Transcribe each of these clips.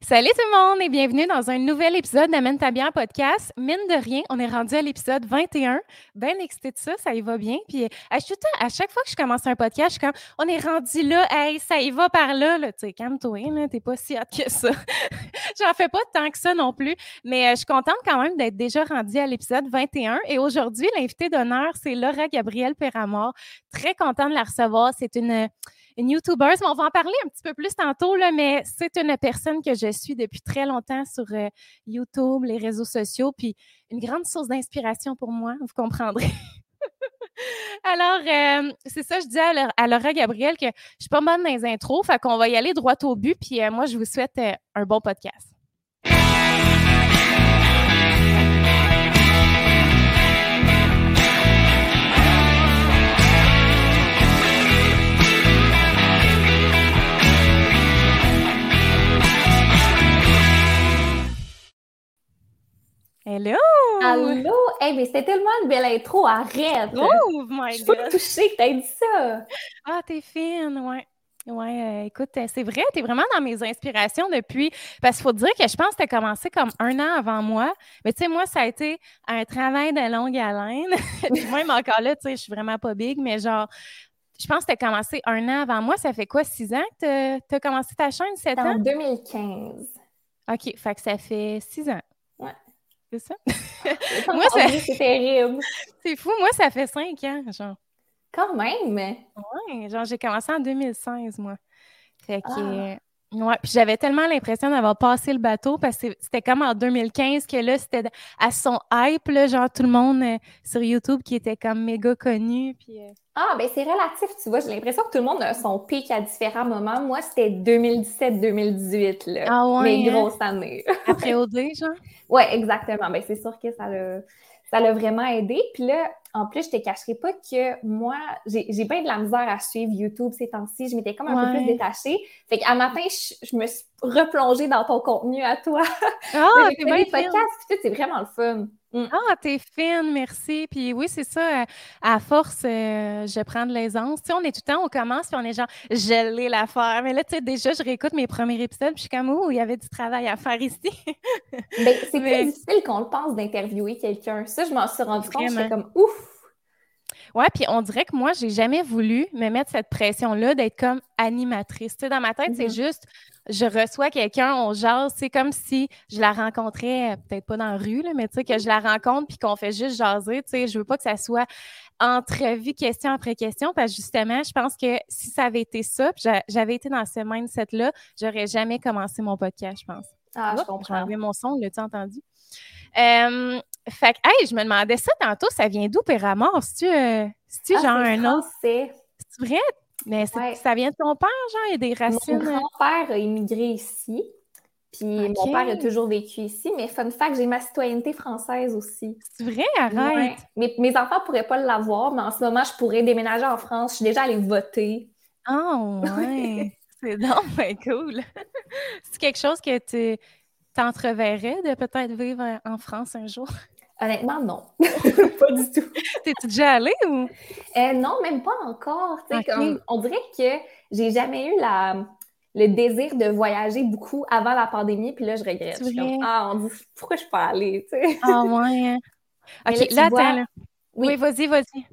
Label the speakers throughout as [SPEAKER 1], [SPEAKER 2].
[SPEAKER 1] Salut tout le monde et bienvenue dans un nouvel épisode d'Amène ta bien podcast. Mine de rien, on est rendu à l'épisode 21. Ben excité de ça, ça y va bien. Puis à, à chaque fois que je commence un podcast, je suis comme on est rendu là, hey, ça y va par là. là. Tu sais, calme-toi, t'es pas si hâte que ça. J'en fais pas tant que ça non plus, mais euh, je suis contente quand même d'être déjà rendue à l'épisode 21. Et aujourd'hui, l'invité d'honneur, c'est Laura Gabrielle Perramort. Très contente de la recevoir. C'est une une YouTubeuse. On va en parler un petit peu plus tantôt, là, mais c'est une personne que je suis depuis très longtemps sur euh, YouTube, les réseaux sociaux, puis une grande source d'inspiration pour moi, vous comprendrez. Alors, euh, c'est ça, je dis à, Laura Gabriel que je suis pas bonne dans les intros, fait qu'on va y aller droit au but, puis euh, moi, je vous souhaite un bon podcast. Hello!
[SPEAKER 2] Allô? Hey, mais c'était tellement une belle intro, arrête!
[SPEAKER 1] Oh my
[SPEAKER 2] Je suis pas touchée que t'aies dit ça!
[SPEAKER 1] Ah, t'es fine, ouais. Ouais, euh, écoute, euh, c'est vrai, t'es vraiment dans mes inspirations depuis. Parce qu'il faut dire que je pense que t'as commencé comme un an avant moi. Mais tu sais, moi, ça a été un travail de longue haleine. Puis même encore là, tu sais, je suis vraiment pas big, mais genre, je pense que t'as commencé un an avant moi. Ça fait quoi, six ans que t'as commencé ta chaîne, sept ans?
[SPEAKER 2] En 2015.
[SPEAKER 1] OK, fait que ça fait six ans. C'est ça?
[SPEAKER 2] Moi, c'est terrible.
[SPEAKER 1] C'est fou. Moi, ça fait cinq ans, genre.
[SPEAKER 2] Quand même?
[SPEAKER 1] Ouais, genre, j'ai commencé en 2016, moi. Fait que. Ah. Ouais, puis j'avais tellement l'impression d'avoir passé le bateau parce que c'était comme en 2015 que là, c'était à son hype, là, genre tout le monde euh, sur YouTube qui était comme méga connu. Puis, euh.
[SPEAKER 2] Ah, ben c'est relatif, tu vois. J'ai l'impression que tout le monde a son pic à différents moments. Moi, c'était 2017-2018, là.
[SPEAKER 1] Ah ouais.
[SPEAKER 2] Mes hein? grosses années.
[SPEAKER 1] Après OD, genre?
[SPEAKER 2] Ouais, exactement. Ben c'est sûr que ça l'a ça l'a vraiment aidé. Puis là, en plus, je te cacherai pas que moi, j'ai bien de la misère à suivre YouTube ces temps-ci. Je m'étais comme un peu plus détachée. Fait qu'à matin, je, me suis replongée dans ton contenu à toi.
[SPEAKER 1] Ah,
[SPEAKER 2] j'ai podcasts, puis c'est vraiment le fun.
[SPEAKER 1] Mm. Ah, t'es fine, merci. Puis oui, c'est ça. À force, euh, je prends de l'aisance. Tu sais, on est tout le temps, on commence, puis on est genre, je l'ai l'affaire. Mais là, tu sais, déjà, je réécoute mes premiers épisodes, puis je suis comme, oh, il y avait du travail à faire ici.
[SPEAKER 2] Ben, c'est plus difficile qu'on le pense d'interviewer quelqu'un. Ça, je m'en suis rendu compte. J'étais comme, ouf!
[SPEAKER 1] Ouais, puis on dirait que moi, j'ai jamais voulu me mettre cette pression-là d'être comme animatrice. Tu sais, dans ma tête, c'est mm-hmm. juste, je reçois quelqu'un, on jase, c'est comme si je la rencontrais, euh, peut-être pas dans la rue, là, mais tu sais, que je la rencontre puis qu'on fait juste jaser, tu sais, je veux pas que ça soit entrevue question après question, parce que justement, je pense que si ça avait été ça, j'avais été dans ce mindset-là, j'aurais jamais commencé mon podcast, je pense.
[SPEAKER 2] Ah, je comprends.
[SPEAKER 1] mon son, l'as-tu entendu? Euh, fait que, hey, je me demandais ça tantôt, ça vient d'où, Péramor? C'est-tu euh, ah, genre un autre? C'est vrai? Mais ça vient de ton père, genre, il y a des racines.
[SPEAKER 2] Mon grand-père a immigré ici. Puis mon père a toujours vécu ici. Mais fun fact, j'ai ma citoyenneté française aussi.
[SPEAKER 1] C'est vrai? Arrête!
[SPEAKER 2] Mes, mes enfants ne pourraient pas l'avoir, mais en ce moment, je pourrais déménager en France. Je suis déjà allée voter.
[SPEAKER 1] Oh, ouais! C'est donc cool! C'est quelque chose que tu t'entreverrais de peut-être vivre en France un jour?
[SPEAKER 2] Honnêtement, non. pas du tout.
[SPEAKER 1] T'es-tu déjà allée ou?
[SPEAKER 2] Euh, non, même pas encore. on dirait que j'ai jamais eu la, le désir de voyager beaucoup avant la pandémie, puis là, je regrette. ah, on dit, pourquoi je suis pas allée?
[SPEAKER 1] Ah, ouais. OK, là, attends. oui vas-y, vas-y.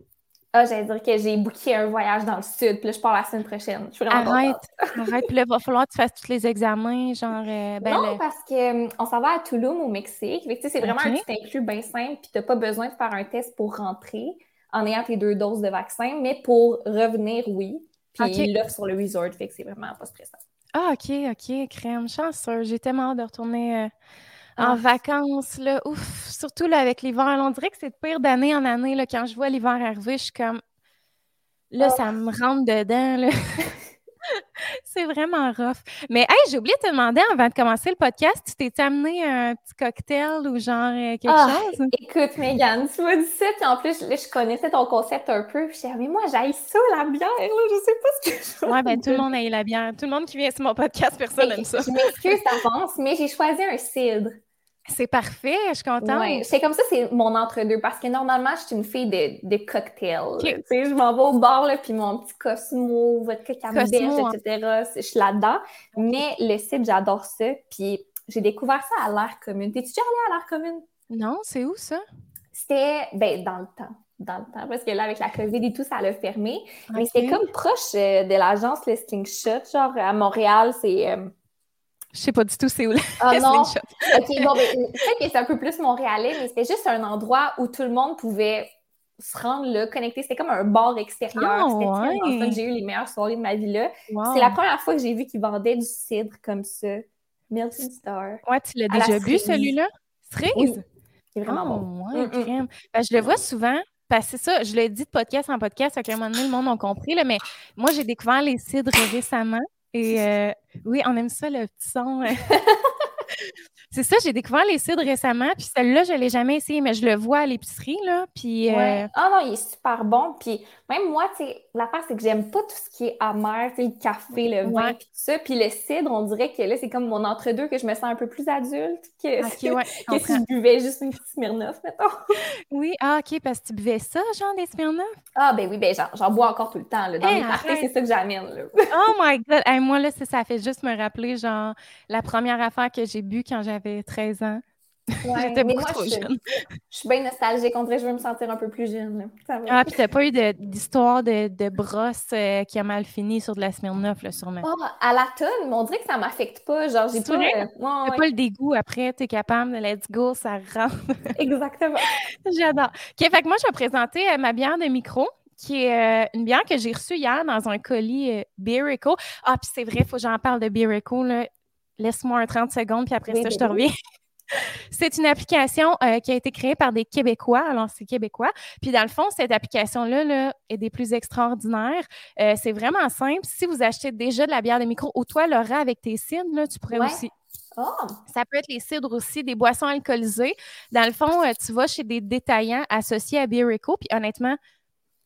[SPEAKER 2] Ah, j'allais dire que j'ai booké un voyage dans le sud, puis là, je pars la semaine prochaine. Je suis vraiment
[SPEAKER 1] Arrête, arrête, puis là, il va falloir que tu fasses tous les examens, genre... Euh,
[SPEAKER 2] ben, non, parce qu'on hum, s'en va à Tulum, au Mexique. c'est vraiment un petit inclus bien simple, puis t'as pas besoin de faire un test pour rentrer en ayant tes deux doses de vaccin, mais pour revenir, oui. Puis il l'offre sur le resort, fait que c'est vraiment pas stressant.
[SPEAKER 1] Ah, OK, OK, crème, chanceux. J'ai tellement hâte de retourner... Euh, en ah. vacances, là, ouf, surtout là, avec l'hiver. On dirait que c'est de pire d'année en année. Là, quand je vois l'hiver arriver, je suis comme. Là, ça oh. me rentre dedans. Là. c'est vraiment rough. Mais hey, j'ai oublié de te demander avant de commencer le podcast, tu t'es amené un petit cocktail ou genre euh, quelque ah, chose?
[SPEAKER 2] Écoute, Megan, tu m'as dit ça, puis en plus, je connaissais ton concept un peu. Puis je mais moi, j'aille ça, la bière, là, je sais pas ce que je
[SPEAKER 1] Ouais, ben tout le monde aille la bière. Tout le monde qui vient sur mon podcast, personne n'aime ça.
[SPEAKER 2] Je m'excuse d'avance, mais j'ai choisi un cidre.
[SPEAKER 1] C'est parfait, je suis contente.
[SPEAKER 2] Ouais, c'est comme ça, c'est mon entre-deux. Parce que normalement, je suis une fille de, de cocktail. Tu sais, je m'en vais au bar, là, puis mon petit Cosmo, vodka camembert, hein. etc. Je suis là-dedans. Mais le site, j'adore ça. Puis j'ai découvert ça à l'air commune. T'es-tu déjà allée à l'air commune?
[SPEAKER 1] Non, c'est où ça?
[SPEAKER 2] C'était, ben, dans le temps dans le temps, parce que là, avec la COVID et tout, ça l'a fermé. Mais c'était comme proche euh, de l'agence Le Slingshot, genre à Montréal, c'est... Euh,
[SPEAKER 1] je sais pas du tout c'est où
[SPEAKER 2] ah, non. OK, bon, ben, peut-être que c'est un peu plus montréalais, mais c'était juste un endroit où tout le monde pouvait se rendre là, connecter. C'était comme un bar extérieur. Oh, c'était j'ai eu les meilleures soirées de ma vie là. C'est la première fois que j'ai vu qu'ils vendaient du cidre comme ça. Milton Star.
[SPEAKER 1] Ouais, tu l'as déjà bu, celui-là? Cerise?
[SPEAKER 2] C'est vraiment bon.
[SPEAKER 1] Oh, ouais, mm, mm. Ben, je le vois souvent. Parce que c'est ça, je l'ai dit de podcast en podcast, à un moment donné, le monde a compris, là, mais moi, j'ai découvert les cidres récemment. Et euh, oui, on aime ça, le petit son. C'est ça, j'ai découvert les cidres récemment, puis celle-là, je ne l'ai jamais essayé, mais je le vois à l'épicerie, là, puis...
[SPEAKER 2] Euh, ah non, il est super bon, puis même moi, tu sais, l'affaire, c'est que j'aime pas tout ce qui est amer, tu sais, le café, le vin, puis tout ça, puis le cidre, on dirait que là, c'est comme mon entre-deux, que je me sens un peu plus adulte que, si je buvais juste une petite Smirnoff, mettons.
[SPEAKER 1] oui, ah, OK, parce que tu buvais ça, genre, des Smirnoff?
[SPEAKER 2] Ah, ben oui, ben j'en bois encore tout le temps, là, dans mes parties, c'est ça que j'amène, là.
[SPEAKER 1] oh my God! moi, là, ça fait juste me rappeler, genre, la première affaire que j'ai bu quand j'avais 13 ans. J'étais beaucoup trop jeune.
[SPEAKER 2] Je suis bien nostalgique. On dirait que je veux me sentir un peu plus jeune.
[SPEAKER 1] Ah, puis t'as pas eu d'histoire de, de, brosse euh, qui a mal fini sur de la Smirnoff, là, sûrement?
[SPEAKER 2] Oh, à la tonne, mais on dirait que ça m'affecte pas. Genre, j'ai pas...
[SPEAKER 1] Euh, pas le dégoût après, t'es capable de let's go, ça rentre.
[SPEAKER 2] Exactement.
[SPEAKER 1] J'adore. OK, fait que moi, je vais présenter euh, ma bière de micro qui est une bière que j'ai reçue hier dans un colis euh, Ah, puis c'est vrai, il faut que j'en parle de Beer là. Laisse-moi un 30 secondes, puis après ça, je te reviens. c'est une application euh, qui a été créée par des Québécois. Alors, c'est québécois. Puis, dans le fond, cette application-là est des plus extraordinaires. Euh, c'est vraiment simple. Si vous achetez déjà de la bière de micro, ou toi, Laura, avec tes cidres, là, tu pourrais aussi.
[SPEAKER 2] Oh.
[SPEAKER 1] Ça peut être les cidres aussi, des boissons alcoolisées. Dans le fond, euh, tu vas chez des détaillants associés à Beer Puis, honnêtement,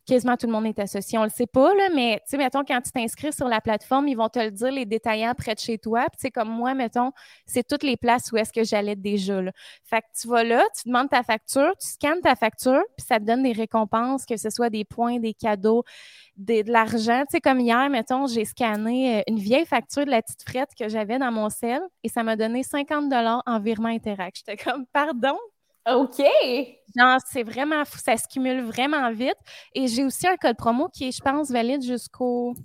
[SPEAKER 1] quasiment tout le monde est associé. On le sait pas, là, mais tu sais, mettons, quand tu t'inscris sur la plateforme, ils vont te le dire, les détaillants près de chez toi. Puis, comme moi, mettons, c'est toutes les places où est-ce que j'allais déjà, là. Fait que tu vas là, tu demandes ta facture, tu scannes ta facture, puis ça te donne des récompenses, que ce soit des points, des cadeaux, de l'argent. Tu sais, comme hier, mettons, j'ai scanné euh, une vieille facture de la petite frette que j'avais dans mon sel et ça m'a donné 50 en virement Interact. J'étais comme, pardon?
[SPEAKER 2] OK.
[SPEAKER 1] Genre, c'est vraiment fou, ça se cumule vraiment vite. Et j'ai aussi un code promo qui est, je pense, valide jusqu'au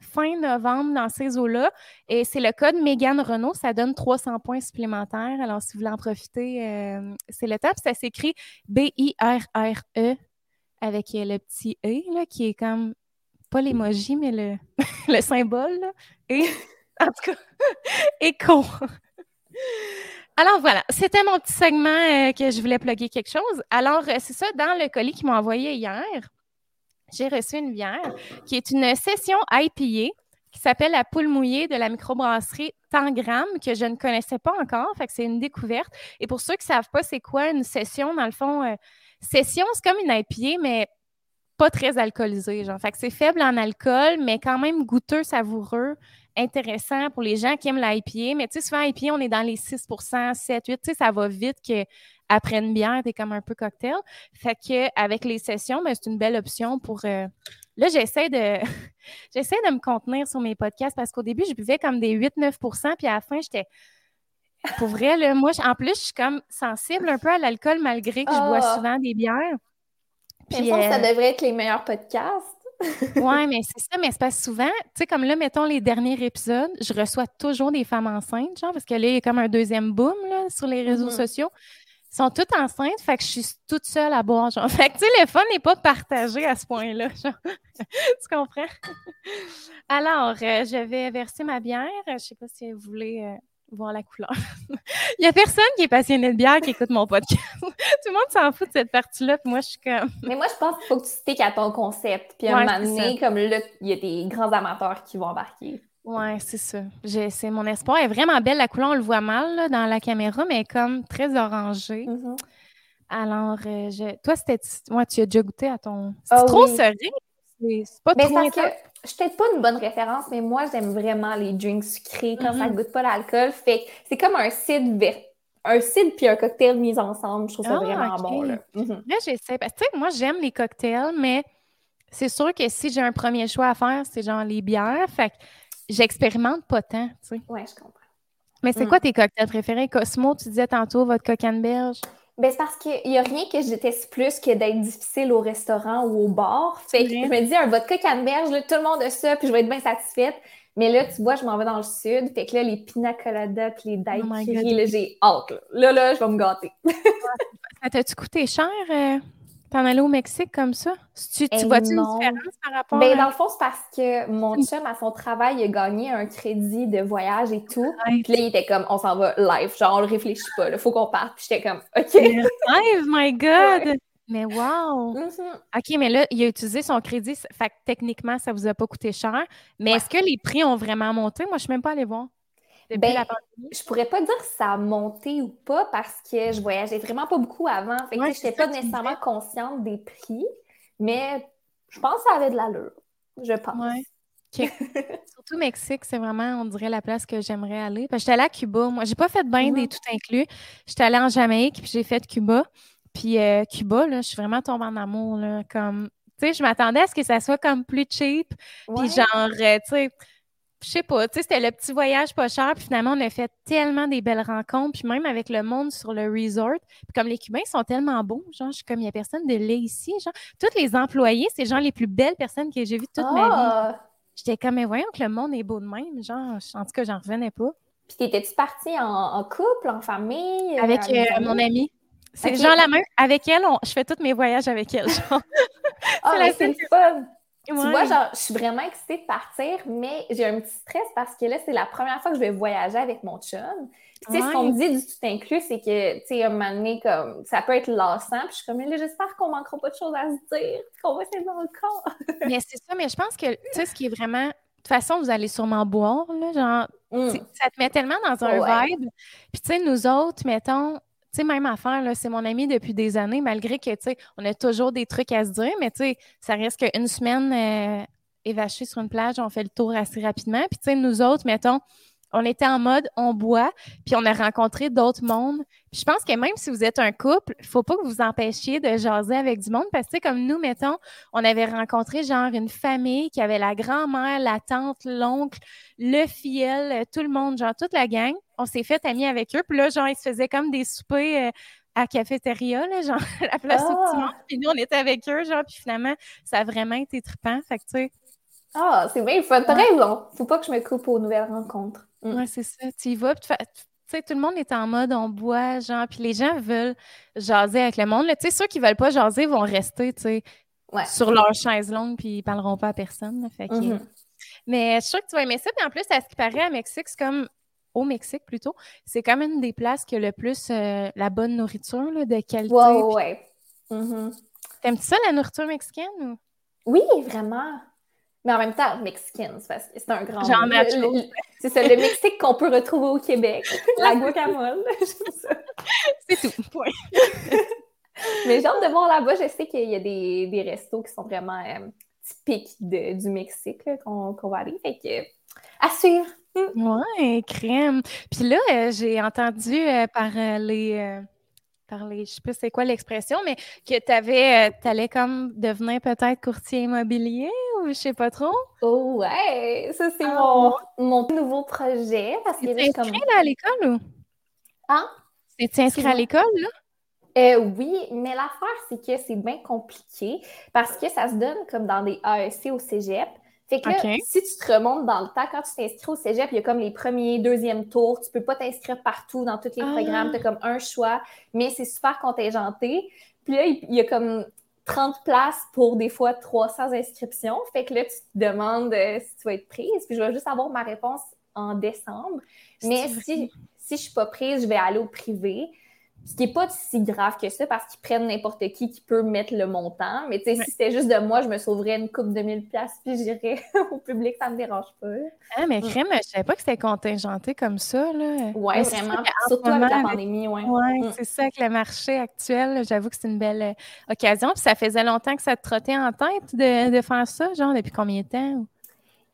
[SPEAKER 1] fin novembre dans ces eaux-là. Et c'est le code Megan Renault. Ça donne 300 points supplémentaires. Alors, si vous voulez en profiter, euh, c'est le temps. ça s'écrit B-I-R-R-E avec le petit E, là, qui est comme, pas l'emoji, mais le, le symbole. Et, en tout cas, écho. Alors voilà, c'était mon petit segment euh, que je voulais plugger quelque chose. Alors, euh, c'est ça, dans le colis qu'ils m'ont envoyé hier, j'ai reçu une bière qui est une session IPA qui s'appelle la poule mouillée de la microbrasserie Tangram, que je ne connaissais pas encore. Fait que c'est une découverte. Et pour ceux qui ne savent pas c'est quoi une session, dans le fond, euh, session, c'est comme une IPA, mais pas très alcoolisée. Genre. Fait que c'est faible en alcool, mais quand même goûteux, savoureux intéressant pour les gens qui aiment l'IPA. Mais tu sais, souvent, IPA, on est dans les 6% 7, 8. Tu sais, ça va vite qu'après une bière, tu es comme un peu cocktail. Fait qu'avec les sessions, ben, c'est une belle option pour. Euh, là, j'essaie de j'essaie de me contenir sur mes podcasts parce qu'au début, je buvais comme des 8-9% puis à la fin, j'étais. Pour vrai, là, moi, en plus, je suis comme sensible un peu à l'alcool malgré que je bois ah! souvent des bières.
[SPEAKER 2] Puis, ça euh, devrait être les meilleurs podcasts
[SPEAKER 1] oui, mais c'est ça, mais c'est pas souvent, tu sais, comme là, mettons les derniers épisodes, je reçois toujours des femmes enceintes, genre, parce que là, il y a comme un deuxième boom là, sur les réseaux mm-hmm. sociaux. Ils sont toutes enceintes, fait que je suis toute seule à boire, genre. Fait que, tu sais, le fun n'est pas partagé à ce point-là, genre. tu comprends? Alors, euh, je vais verser ma bière. Je sais pas si vous voulez. Euh, voir la couleur. Il n'y a personne qui est passionné de bière qui écoute mon podcast. Tout le monde s'en fout de cette partie-là, moi, je suis comme...
[SPEAKER 2] Mais moi, je pense qu'il faut que tu sticks à ton concept, puis à un moment donné, comme là, il y a des grands amateurs qui vont embarquer.
[SPEAKER 1] Oui, c'est ça. C'est mon espoir. Elle est vraiment belle. La couleur, on le voit mal dans la caméra, mais elle est comme très orangée. Mm-hmm. Alors, euh, je... toi, c'était... Ouais, tu as déjà goûté à ton... C'est oh, trop oui. C'est pas trop
[SPEAKER 2] je suis peut-être pas une bonne référence, mais moi, j'aime vraiment les drinks sucrés quand ça mm-hmm. goûte pas l'alcool. Fait c'est comme un cidre un cidre puis un cocktail mis ensemble. Je trouve ça ah, vraiment bon. Là,
[SPEAKER 1] mhm. j'essaie. Parce que, moi, j'aime les cocktails, mais c'est sûr que si j'ai un premier choix à faire, c'est genre les bières. Fait que j'expérimente pas tant, tu sais.
[SPEAKER 2] Ouais, je comprends.
[SPEAKER 1] Mais c'est mm. quoi tes cocktails préférés? Cosmo, tu disais tantôt votre coquine-berge.
[SPEAKER 2] Ben, c'est parce qu'il n'y a rien que je déteste plus que d'être difficile au restaurant ou au bar. Fait que je me dis, un vodka canneberge, tout le monde a ça, puis je vais être bien satisfaite. Mais là, tu vois, je m'en vais dans le sud. Fait que là, les pina colada puis les oh daiquiris, là, j'ai hâte. Là. là, je vais me gâter.
[SPEAKER 1] ça t'a-tu coûté cher? Euh? T'en allais au Mexique comme ça? Tu, tu vois-tu une différence par rapport
[SPEAKER 2] ben, Dans le fond, c'est parce que mon chum, à son travail, il a gagné un crédit de voyage et tout. Puis là, il était comme, on s'en va live. Genre, on le réfléchit pas. Il faut qu'on parte. Puis j'étais comme, OK.
[SPEAKER 1] Live, my God! Mais wow! Mm-hmm. OK, mais là, il a utilisé son crédit. Fait que techniquement, ça vous a pas coûté cher. Mais est-ce que les prix ont vraiment monté? Moi, je suis même pas allée voir.
[SPEAKER 2] Ben, je pourrais pas dire si ça a monté ou pas parce que je voyageais vraiment pas beaucoup avant. Fait que je n'étais pas nécessairement consciente des prix, mais je pense que ça avait de l'allure. Je pense.
[SPEAKER 1] Surtout Mexique, c'est vraiment, on dirait, la place que j'aimerais aller. Parce que j'étais allée à Cuba. Moi, j'ai pas fait de bain des tout inclus. J'étais allée en Jamaïque, puis j'ai fait Cuba. Puis euh, Cuba, là, je suis vraiment tombée en amour. Là, comme, tu sais, je m'attendais à ce que ça soit comme plus cheap. Puis genre, euh, tu sais, je sais pas, tu sais, c'était le petit voyage pas cher, puis finalement, on a fait tellement des belles rencontres, puis même avec le monde sur le resort, puis comme les Cubains sont tellement beaux, genre, je suis comme, il n'y a personne de lait ici, genre, tous les employés, c'est genre les plus belles personnes que j'ai vues toute ma vie. Ah! J'étais comme, mais voyons que le monde est beau de même, genre, en tout cas, j'en revenais pas.
[SPEAKER 2] Puis t'étais-tu partie en, couple, en famille?
[SPEAKER 1] Avec euh, mon amie. C'est genre la main. Avec elle, je fais tous mes voyages avec elle. Genre.
[SPEAKER 2] oh, c'est fun! Tu vois, genre, je suis vraiment excitée de partir, mais j'ai un petit stress parce que là, c'est la première fois que je vais voyager avec mon chum. tu sais, ce qu'on me dit du tout inclus, c'est que, tu sais, un moment donné, comme, ça peut être lassant. Puis je suis comme, là, j'espère qu'on manquera pas de choses à se dire, qu'on va le corps.
[SPEAKER 1] mais c'est ça, mais je pense que, tu sais, ce qui est vraiment. De toute façon, vous allez sûrement boire, là, genre, mm. ça te met tellement dans un vibe. Puis, tu sais, nous autres, mettons, même affaire, c'est mon ami depuis des années, malgré que, tu sais, on a toujours des trucs à se dire, mais tu sais, ça reste qu'une semaine euh, évachée sur une plage, on fait le tour assez rapidement. Puis, tu sais, nous autres, mettons, on était en mode on boit, puis on a rencontré d'autres mondes. Puis je pense que même si vous êtes un couple, il faut pas que vous vous empêchiez de jaser avec du monde parce que comme nous, mettons, on avait rencontré genre une famille qui avait la grand-mère, la tante, l'oncle, le fiel, tout le monde, genre toute la gang. On s'est fait amis avec eux. Puis là, genre, ils se faisaient comme des soupers. Euh, à cafétéria, là, genre la place où tu manges. Puis nous, on était avec eux, genre, puis finalement, ça a vraiment été trippant. Fait que, tu sais.
[SPEAKER 2] Ah, c'est bien fun. T'as raison. Faut pas que je me coupe aux nouvelles rencontres.
[SPEAKER 1] Mm. Oui, c'est ça. Tu y vas, tu sais, tout le monde est en mode on boit, genre, puis les gens veulent jaser avec le monde. Tu sais, ceux qui veulent pas jaser vont rester, tu sais, sur leur chaise longue, puis ils parleront pas à personne. fait mm-hmm. Mais je suis sûre que tu vas aimer ça. Puis en plus, à ce qui paraît, à Mexique, c'est comme au Mexique plutôt, c'est comme une des places qui a le plus euh, la bonne nourriture là, de qualité.
[SPEAKER 2] Ouais, ouais. Mm-hmm.
[SPEAKER 1] T'aimes-tu ça, la nourriture mexicaine? Ou?
[SPEAKER 2] Oui, vraiment. Mais en même temps, mexicaine, parce que c'est un grand.
[SPEAKER 1] Genre
[SPEAKER 2] C'est ça, le Mexique qu'on peut retrouver au Québec. La guacamole.
[SPEAKER 1] c'est tout.
[SPEAKER 2] Mais hâte de voir là-bas. Je sais qu'il y a des, des, restos qui sont vraiment euh, typiques du Mexique qu'on va aller. Fait que, à suivre.
[SPEAKER 1] Ouais, crème. Puis là, euh, j'ai entendu euh, par les parler, je sais pas c'est quoi l'expression, mais que tu avais, euh, allais comme devenir peut-être courtier immobilier ou je sais pas trop.
[SPEAKER 2] Oh ouais, ça c'est ah. mon, nouveau projet. Parce
[SPEAKER 1] que inscrit comme... à l'école ou?
[SPEAKER 2] Hein?
[SPEAKER 1] C'est inscrit à l'école là?
[SPEAKER 2] Euh, oui, mais l'affaire, c'est que c'est bien compliqué parce que ça se donne comme dans des AEC au cégep. Fait que là, si tu te remontes dans le temps, quand tu t'inscris au cégep, il y a comme les premiers, deuxièmes tours. Tu peux pas t'inscrire partout dans tous les ah. programmes. Tu as comme un choix, mais c'est super contingenté. Puis là, il y a comme 30 places pour des fois 300 inscriptions. Fait que là, tu te demandes euh, si tu vas être prise. Puis je vais juste avoir ma réponse en décembre. Mais si, si je suis pas prise, je vais aller au privé. Ce qui n'est pas si grave que ça parce qu'ils prennent n'importe qui qui peut mettre le montant. Mais tu sais, si c'était juste de moi, je me sauverais une coupe de 1000 places puis j'irais au public, ça ne me dérange pas.
[SPEAKER 1] Ah, mais mm. crème, je savais pas que c'était contingenté comme ça.
[SPEAKER 2] Là. Ouais, vraiment. Surtout avec la pandémie, ouais.
[SPEAKER 1] Ouais, mm. c'est ça, avec le marché actuel, j'avoue que c'est une belle euh, occasion. Puis ça faisait longtemps que ça te trottait en tête de, de faire ça, genre depuis combien de temps?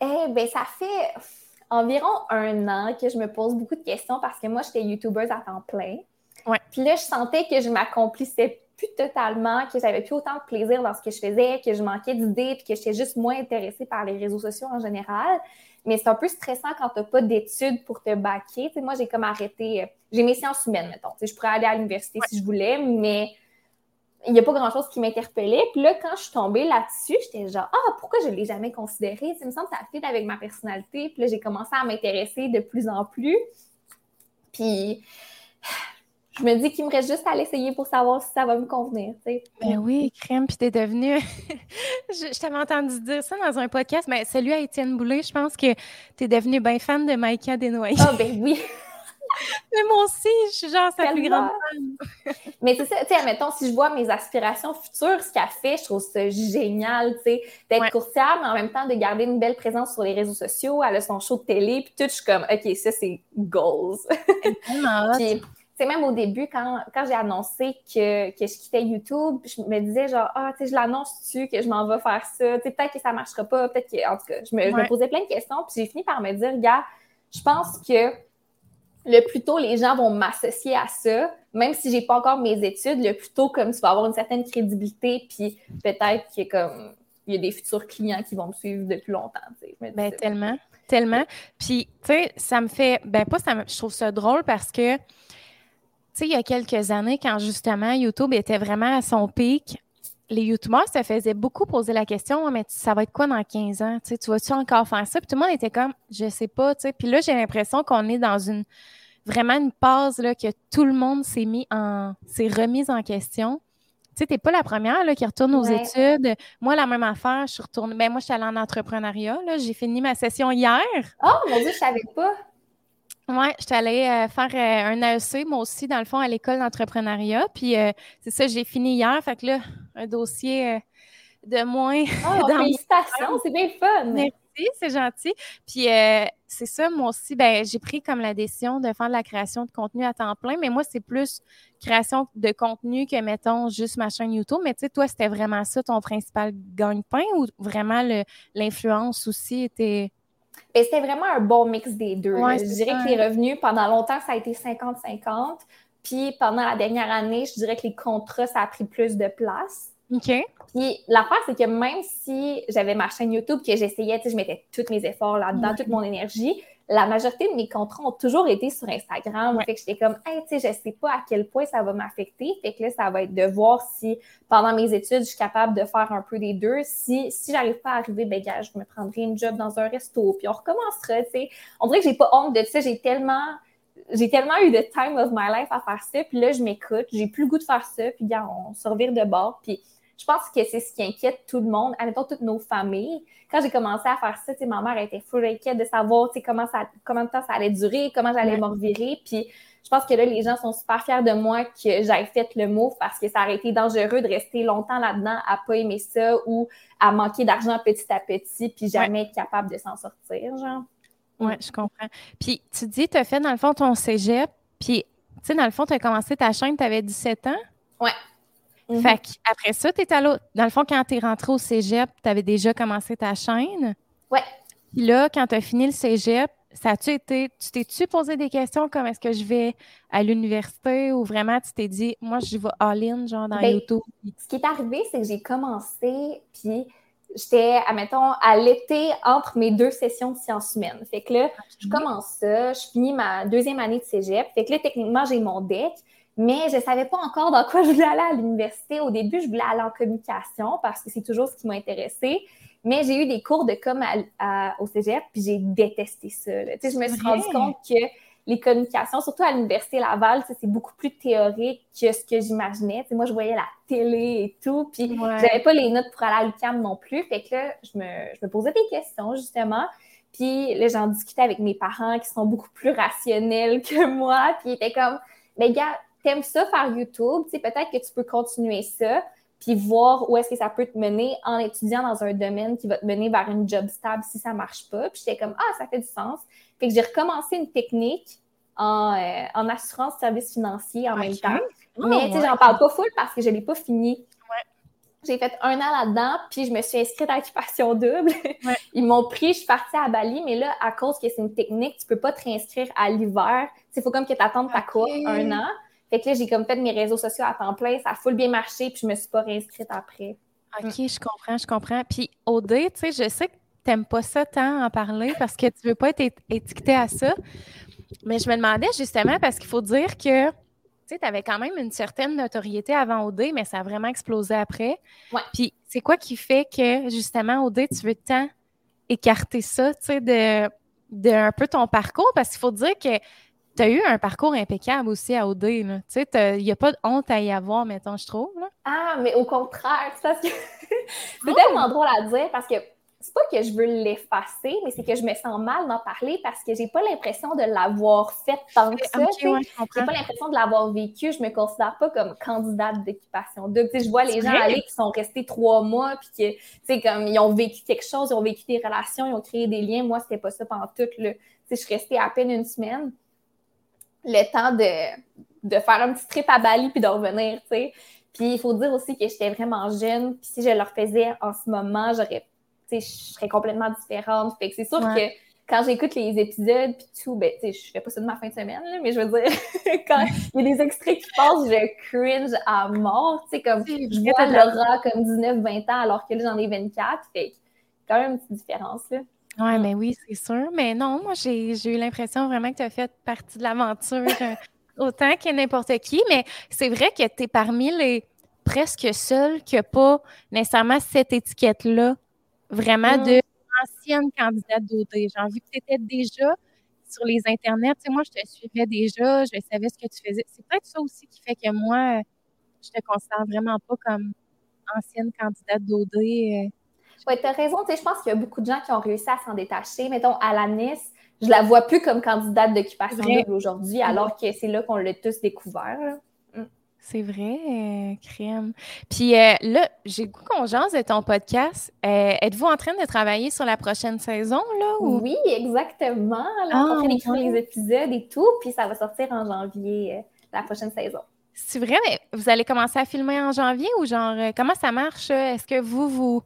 [SPEAKER 2] Eh bien, ça fait environ un an que je me pose beaucoup de questions parce que moi, j'étais youtubeuse à temps plein. Puis là, je sentais que je m'accomplissais plus totalement, que j'avais plus autant de plaisir dans ce que je faisais, que je manquais d'idées, puis que j'étais juste moins intéressée par les réseaux sociaux en général. Mais c'est un peu stressant quand tu n'as pas d'études pour te baquer. moi, j'ai comme arrêté. Euh, j'ai mes sciences humaines, mettons. je pourrais aller à l'université si je voulais, mais il n'y a pas grand-chose qui m'interpellait. Puis là, quand je suis tombée là-dessus, j'étais genre, ah, pourquoi je ne l'ai jamais considéré? Ça me semble que ça fit avec ma personnalité. Puis là, j'ai commencé à m'intéresser de plus en plus. Puis je me dis qu'il me reste juste à l'essayer pour savoir si ça va me convenir.
[SPEAKER 1] Ben oui, crème, puis t'es devenue. je, t'avais entendu dire ça dans un podcast, mais celui à Étienne Boulay, je pense que t'es devenue bien fan de Maïka Desnoyers.
[SPEAKER 2] Ah, ben oui!
[SPEAKER 1] Mais moi aussi, je suis genre sa plus grande fan.
[SPEAKER 2] Mais c'est ça, tu sais, admettons, si je vois mes aspirations futures, ce qu'elle fait, je trouve ça génial, tu sais, d'être courtière, mais en même temps de garder une belle présence sur les réseaux sociaux. Elle a son show de télé, puis tout, je suis comme, OK, ça, c'est goals. puis, même au début, quand, quand j'ai annoncé que, que, je quittais YouTube, je me disais genre, ah, tu sais, je l'annonce-tu que je m'en vais faire ça? Tu sais, peut-être que ça marchera pas, peut-être que, en tout cas, je me, je me posais plein de questions, puis j'ai fini par me dire, gars, je pense que le plus tôt les gens vont m'associer à ça, même si j'ai pas encore mes études, le plus tôt comme tu vas avoir une certaine crédibilité, puis peut-être qu'il y a comme il y a des futurs clients qui vont me suivre depuis longtemps.
[SPEAKER 1] Ben, tellement, tellement. Puis, tu sais, ça me fait, ben pas ça me, je trouve ça drôle parce que, tu sais, il y a quelques années, quand justement YouTube était vraiment à son pic, les YouTubers se faisaient beaucoup poser la question mais ça va être quoi dans 15 ans? tu vas-tu encore faire ça? Puis tout le monde était comme je sais pas. Puis là, j'ai l'impression qu'on est dans une vraiment une pause là, que tout le monde s'est mis en s'est remise en question. Tu sais, t'es pas la première là, qui retourne aux études. Moi, la même affaire, je suis retournée. Ben, moi, je suis allée en entrepreneuriat. J'ai fini ma session hier.
[SPEAKER 2] Oh, mon Dieu, je savais pas.
[SPEAKER 1] Oui, je suis allée euh, faire euh, un AEC, moi aussi, dans le fond, à l'école d'entrepreneuriat. Puis euh, c'est ça, j'ai fini hier. Fait que là, un dossier de moins.
[SPEAKER 2] Oh, félicitations, c'est bien fun.
[SPEAKER 1] Merci, c'est gentil. Puis c'est ça, moi aussi, ben, j'ai pris comme la décision de faire de la création de contenu à temps plein, mais moi, c'est plus création de contenu que, mettons, juste ma chaîne YouTube. Mais tu sais, toi, c'était vraiment ça ton principal gagne-pain ou vraiment l'influence aussi était
[SPEAKER 2] c'était vraiment un bon mix des deux. je dirais que les revenus, pendant longtemps, ça a été 50-50. Puis pendant la dernière année, je dirais que les contrats, ça a pris plus de place.
[SPEAKER 1] OK.
[SPEAKER 2] Puis l'affaire, c'est que même si j'avais ma chaîne YouTube, que j'essayais, tu sais, je mettais tous mes efforts là-dedans, toute mon énergie, la majorité de mes contrats ont toujours été sur Instagram. Fait que j'étais comme, hey, tu sais, je sais pas à quel point ça va m'affecter. Fait que là, ça va être de voir si pendant mes études, je suis capable de faire un peu des deux. Si, si j'arrive pas à arriver, ben, gars, je me prendrai une job dans un resto, puis on recommencera, tu sais. On dirait que j'ai pas honte de ça. J'ai tellement, j'ai tellement eu de time of my life à faire ça. Puis là, je m'écoute. J'ai plus le goût de faire ça. Puis, gars, on se revire de bord. Puis, je pense que c'est ce qui inquiète tout le monde, admettons toutes nos familles. Quand j'ai commencé à faire ça, ma mère était full inquiète de savoir comment, ça, combien de temps ça allait durer, comment j'allais m'en revirer. Puis je pense que là, les gens sont super fiers de moi que j'aille fait le mot parce que ça aurait été dangereux de rester longtemps là-dedans à pas aimer ça ou à manquer d'argent petit à petit puis jamais être capable de s'en sortir, genre.
[SPEAKER 1] Oui, je comprends. Puis tu dis, tu as fait dans le fond ton cégep, puis tu sais, dans le fond, tu as commencé ta chaîne, tu avais 17 ans?
[SPEAKER 2] Ouais.
[SPEAKER 1] Mhm. Fait après ça, tu allé, dans le fond, quand tu es rentré au cégep, tu avais déjà commencé ta chaîne?
[SPEAKER 2] Ouais.
[SPEAKER 1] Puis là, quand tu as fini le cégep, ça a-tu été, tu t'es-tu posé des questions comme est-ce que je vais à l'université ou vraiment tu t'es dit, moi, je vais all-in, genre dans ben, YouTube?
[SPEAKER 2] Ce qui est arrivé, c'est que j'ai commencé, puis j'étais, admettons, à l'été entre mes deux sessions de sciences humaines. Fait que là, je commence ça, je finis ma deuxième année de cégep. Fait que là, techniquement, j'ai mon deck. Mais je ne savais pas encore dans quoi je voulais aller à l'université. Au début, je voulais aller en communication parce que c'est toujours ce qui m'a intéressée. Mais j'ai eu des cours de com au cégep, puis j'ai détesté ça. Je me suis rendu compte que les communications, surtout à l'Université Laval, c'est beaucoup plus théorique que ce que j'imaginais. Moi, je voyais la télé et tout, puis je j'avais pas les notes pour aller à l'UQAM non plus. Fait que là, je me, je me posais des questions, justement. Puis là, j'en discutais avec mes parents qui sont beaucoup plus rationnels que moi, puis ils étaient comme, mais gars, t'aimes ça faire YouTube, peut-être que tu peux continuer ça, puis voir où est-ce que ça peut te mener en étudiant dans un domaine qui va te mener vers une job stable si ça marche pas. Puis j'étais comme, ah, ça fait du sens. Fait que j'ai recommencé une technique en, euh, en assurance service financier en même temps. Oh, Mais tu sais, j'en parle pas full parce que je l'ai pas fini. J'ai fait un an là-dedans, puis je me suis inscrite à l'occupation double. Ils m'ont pris, je suis partie à Bali, mais là, à cause que c'est une technique, tu peux pas te réinscrire à l'hiver. Il faut comme que tu attendes ta cour un an. Fait que là, j'ai comme fait mes réseaux sociaux à temps plein, ça a full bien marché, puis je me suis pas réinscrite après.
[SPEAKER 1] OK, je comprends, je comprends. Puis OD, tu sais, je sais que tu n'aimes pas ça tant en parler parce que tu veux pas être étiqueté à ça. Mais je me demandais justement parce qu'il faut dire que tu avais quand même une certaine notoriété avant OD, mais ça a vraiment explosé après. Puis c'est quoi qui fait que justement OD, tu veux tant écarter ça, tu sais, de, de un peu ton parcours? Parce qu'il faut dire que tu as eu un parcours impeccable aussi à OD. Tu sais, il n'y a pas de honte à y avoir, mettons, je trouve.
[SPEAKER 2] Ah, mais au contraire, c'est parce que c'est tellement drôle à dire parce que c'est pas que je veux l'effacer, mais c'est que je me sens mal d'en parler parce que j'ai pas l'impression de l'avoir fait tant que ça. j'ai pas l'impression de l'avoir vécu. Je me considère pas comme candidate d'équipation Donc, Je vois les gens aller qui sont restés trois mois, puis que, tu sais, comme ils ont vécu quelque chose, ils ont vécu des relations, ils ont créé des liens. Moi, c'était pas ça pendant tout. le je suis restée à peine une semaine. Le temps de, de faire un petit trip à Bali puis de revenir, tu sais. Puis il faut dire aussi que j'étais vraiment jeune. Puis si je le refaisais en ce moment, j'aurais je serais complètement différente. Fait que c'est sûr que quand j'écoute les épisodes puis tout, ben, tu sais, je fais pas ça de ma fin de semaine, mais je veux dire, quand il y a des extraits qui passent, je cringe à mort, tu sais, comme, je vois Laura comme 19-20 ans alors que là, j'en ai 24, fait quand même une petite différence, là.
[SPEAKER 1] Oui, mais oui, c'est sûr. Mais non, moi, j'ai eu l'impression vraiment que tu as fait partie de l'aventure euh, autant que n'importe qui. Mais c'est vrai que tu es parmi les presque seuls qui n'ont pas nécessairement cette étiquette-là vraiment de ancienne candidate d'OD. J'ai vu que tu étais déjà sur les internets. Tu sais, moi, je te suivais déjà, je savais ce que tu faisais. C'est peut-être ça aussi qui fait que moi, je te considère vraiment pas comme ancienne candidate d'OD.
[SPEAKER 2] Oui, tu as raison. Tu sais, je pense qu'il y a beaucoup de gens qui ont réussi à s'en détacher. Mettons, à la NIS, je la vois plus comme candidate d'occupation double aujourd'hui, alors que c'est là qu'on l'a tous découvert.
[SPEAKER 1] C'est vrai, euh, crème. Puis euh, là, j'ai goût qu'on de ton podcast. Euh, êtes-vous en train de travailler sur la prochaine saison, là?
[SPEAKER 2] Oui, exactement. Là, on est en train ah, les épisodes et tout, puis ça va sortir en janvier, la prochaine saison.
[SPEAKER 1] C'est vrai, mais vous allez commencer à filmer en janvier ou genre, comment ça marche? Est-ce que vous, vous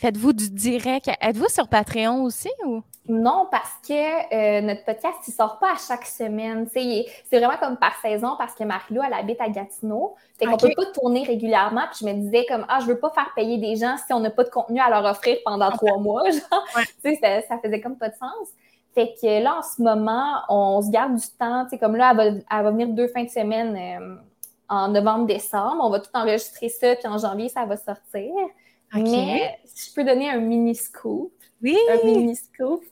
[SPEAKER 1] faites-vous du direct? Êtes-vous sur Patreon aussi ou?
[SPEAKER 2] Non, parce que euh, notre podcast, il sort pas à chaque semaine. C'est vraiment comme par saison parce que Marie-Lou, elle habite à Gatineau. Fait qu'on peut pas tourner régulièrement. Puis je me disais comme, ah, je veux pas faire payer des gens si on n'a pas de contenu à leur offrir pendant trois mois. Genre. Ça, ça faisait comme pas de sens. Fait que là, en ce moment, on se garde du temps. Tu comme là, elle va, venir deux fins de semaine euh, en novembre-décembre. On va tout enregistrer ça, puis en janvier, ça va sortir. Mais si je peux donner un mini scoop,
[SPEAKER 1] oui.
[SPEAKER 2] Un mini scoop.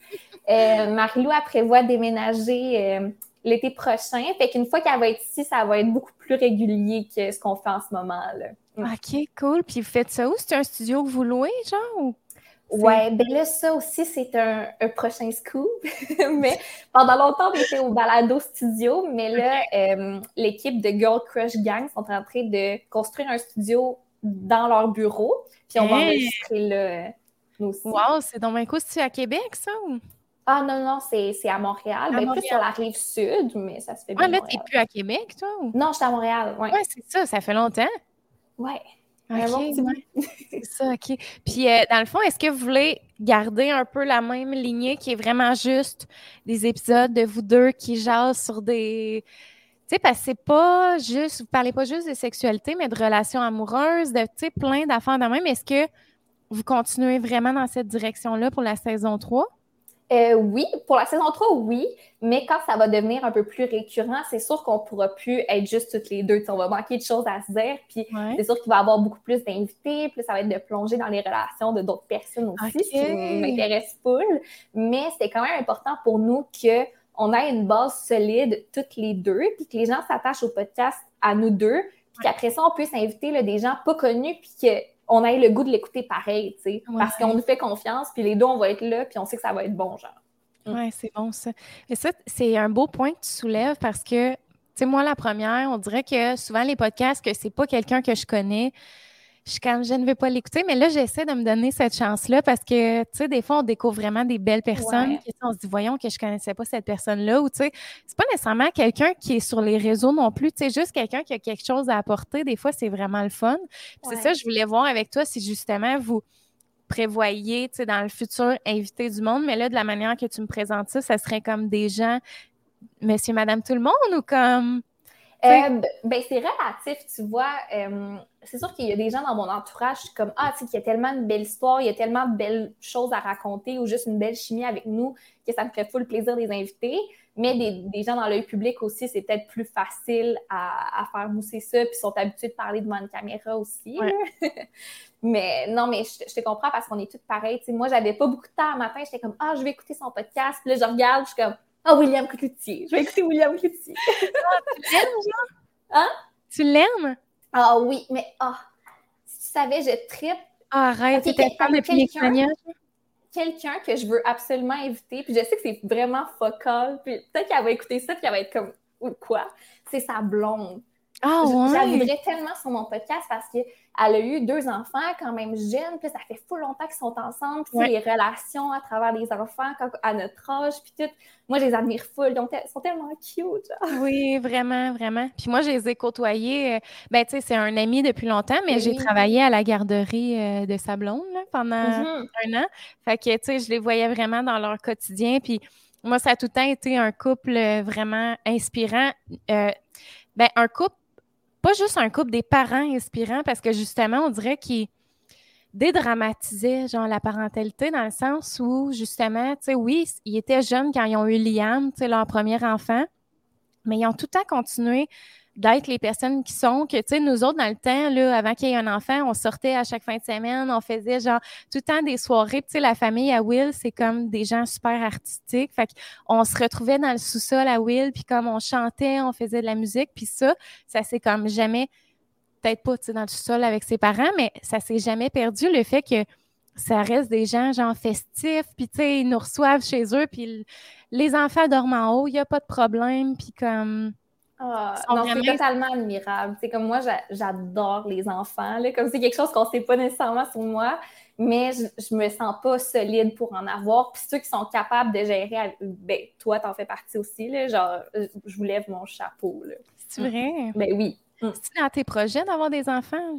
[SPEAKER 2] Euh, Marie-Lou, elle prévoit déménager euh, l'été prochain. Fait qu'une fois qu'elle va être ici, ça va être beaucoup plus régulier que ce qu'on fait en ce moment. Là.
[SPEAKER 1] OK, cool. Puis vous faites ça où? C'est un studio que vous louez, genre? Ou...
[SPEAKER 2] Ouais, ben là, ça aussi, c'est un, prochain scoop. mais pendant longtemps, on était au Balado Studio, mais là, euh, l'équipe de Girl Crush Gang sont en train de construire un studio dans leur bureau. Puis on va enregistrer là
[SPEAKER 1] Wow, c'est dans un coup, c'est à Québec, ça? Ou?
[SPEAKER 2] Ah non, non, c'est à Montréal. À ben, plus sur la rive sud, mais ça se fait bien.
[SPEAKER 1] Ouais, là, t'es plus à Québec, toi?
[SPEAKER 2] Non, je suis à Montréal, oui.
[SPEAKER 1] Ouais, c'est ça, ça fait longtemps.
[SPEAKER 2] Ouais.
[SPEAKER 1] OK, c'est ça, OK. Puis, euh, dans le fond, est-ce que vous voulez garder un peu la même lignée qui est vraiment juste des épisodes de vous deux qui jasent sur des... Tu sais, parce que c'est pas juste... Vous parlez pas juste de sexualité, mais de relations amoureuses, de, tu sais, plein d'affaires de même. Est-ce que vous continuez vraiment dans cette direction-là pour la saison 3?
[SPEAKER 2] Euh, oui, pour la saison 3, oui, mais quand ça va devenir un peu plus récurrent, c'est sûr qu'on pourra plus être juste toutes les deux. on va manquer de choses à se dire, puis c'est sûr qu'il va y avoir beaucoup plus d'invités, puis ça va être de plonger dans les relations de d'autres personnes aussi, ce qui m'intéresse full. Mais c'est quand même important pour nous qu'on ait une base solide toutes les deux, puis que les gens s'attachent au podcast à nous deux, puis qu'après ça, on puisse inviter des gens pas connus, puis que on ait le goût de l'écouter pareil, tu sais, parce qu'on nous fait confiance, puis les deux, on va être là, puis on sait que ça va être bon, genre.
[SPEAKER 1] Mm. Oui, c'est bon ça. Et ça, c'est un beau point que tu soulèves parce que, tu sais, moi, la première, on dirait que souvent les podcasts, que c'est pas quelqu'un que je connais, je, quand je ne vais pas l'écouter, mais là, j'essaie de me donner cette chance-là parce que, tu sais, des fois, on découvre vraiment des belles personnes. on se dit, voyons que je connaissais pas cette personne-là. Ou, tu sais, c'est pas nécessairement quelqu'un qui est sur les réseaux non plus. Tu sais, juste quelqu'un qui a quelque chose à apporter. Des fois, c'est vraiment le fun. C'est ça, je voulais voir avec toi si justement vous prévoyez, tu sais, dans le futur, inviter du monde. Mais là, de la manière que tu me présentes ça, ça serait comme des gens, monsieur, madame, tout le monde ou comme.
[SPEAKER 2] Euh, ben, c'est relatif, tu vois. Euh, c'est sûr qu'il y a des gens dans mon entourage comme Ah, tu sais, qu'il y a tellement de belles histoires, il y a tellement de belles choses à raconter ou juste une belle chimie avec nous que ça me ferait fou le plaisir des invités. Mais des, gens dans l'œil public aussi, c'est peut-être plus facile à, faire mousser ça, puis sont habitués de parler devant une caméra aussi. mais non, mais je, te comprends parce qu'on est toutes pareilles. sais, moi, j'avais pas beaucoup de temps le matin, j'étais comme Ah, je vais écouter son podcast. Puis là, je regarde, je suis comme Ah, William Cloutier. Je vais écouter William Cloutier.
[SPEAKER 1] ah, tu l'aimes, genre? Hein? Tu l'aimes?
[SPEAKER 2] Ah oui, mais ah, si tu savais, je tripe.
[SPEAKER 1] Ah, arrête, okay, t'étais fan depuis les
[SPEAKER 2] quelqu'un que je veux absolument inviter, puis je sais que c'est vraiment focal, puis peut-être qu'elle va écouter ça, puis elle va être comme quoi? C'est sa blonde.
[SPEAKER 1] Ah ouais?
[SPEAKER 2] Je voudrais tellement sur mon podcast parce qu'elle a eu deux enfants quand même jeunes, puis ça fait fou longtemps qu'ils sont ensemble, puis les relations à travers les enfants à notre âge, puis tout. Moi, je les admire full, donc ils sont tellement cute.
[SPEAKER 1] Oui, vraiment, vraiment. Puis moi, je les ai côtoyés. Euh, ben, tu sais, c'est un ami depuis longtemps, mais j'ai travaillé à la garderie euh, de sa blonde pendant mm-hmm. un an. Fait que, tu sais, je les voyais vraiment dans leur quotidien, puis moi, ça a tout le temps été un couple euh, vraiment inspirant. ben, un couple pas juste un couple, des parents inspirants, parce que justement, on dirait qu'ils dédramatisaient genre la parentalité dans le sens où justement, tu sais, oui, ils étaient jeunes quand ils ont eu Liam, tu sais, leur premier enfant, mais ils ont tout le temps continué d'être les personnes qui sont, que, tu sais, nous autres, dans le temps, là, avant qu'il y ait un enfant, on sortait à chaque fin de semaine, on faisait genre tout le temps des soirées. tu sais, la famille à Will, c'est comme des gens super artistiques. Fait qu'on se retrouvait dans le sous-sol à Will, puis comme on chantait, on faisait de la musique, puis ça, ça s'est comme jamais, peut-être pas, tu sais, dans le sous-sol avec ses parents, mais ça s'est jamais perdu le fait que ça reste des gens genre festifs, puis tu sais, ils nous reçoivent chez eux, puis les enfants dorment en haut, il n'y a pas de problème, puis comme
[SPEAKER 2] ah, non, c'est totalement admirable. C'est comme moi, j'adore les enfants. Là, comme c'est quelque chose qu'on ne sait pas nécessairement sur moi, mais je, ne me sens pas solide pour en avoir. Puis ceux qui sont capables de gérer, ben, toi, t'en fais partie aussi. Là, genre, je vous lève mon chapeau.
[SPEAKER 1] C'est vrai?
[SPEAKER 2] Ben oui.
[SPEAKER 1] Mm. C'est dans tes projets d'avoir des enfants?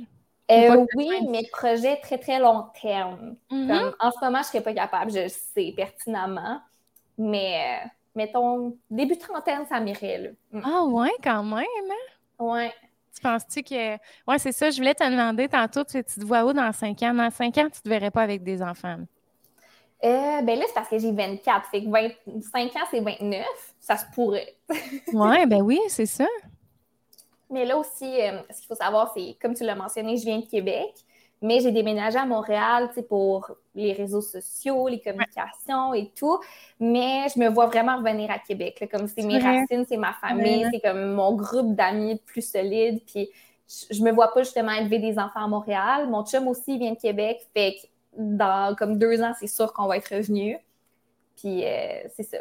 [SPEAKER 2] Euh, oui, mais projets très, très long terme. Mm-hmm. en ce moment, je ne serais pas capable, je le sais pertinemment. Mais euh, mettons, début trentaine, ça m'irait.
[SPEAKER 1] Mm. Ah ouais, quand même, hein?
[SPEAKER 2] Ouais.
[SPEAKER 1] Tu penses-tu que. Ouais, c'est ça, je voulais te demander tantôt, tu, te vois où dans cinq ans? Dans cinq ans, tu ne te verrais pas avec des enfants?
[SPEAKER 2] Euh, ben là, c'est parce que j'ai 24. Fait que 25 ans, c'est 29. Ça se pourrait.
[SPEAKER 1] ouais, ben oui, c'est ça.
[SPEAKER 2] Mais là aussi, euh, ce qu'il faut savoir, c'est, comme tu l'as mentionné, je viens de Québec. Mais j'ai déménagé à Montréal pour les réseaux sociaux, les communications et tout. Mais je me vois vraiment revenir à Québec. comme c'est mes racines, c'est ma famille, c'est comme mon groupe d'amis plus solide. Puis je me vois pas justement élever des enfants à Montréal. Mon chum aussi vient de Québec. Fait que dans comme deux ans, c'est sûr qu'on va être revenu. Puis euh, c'est ça.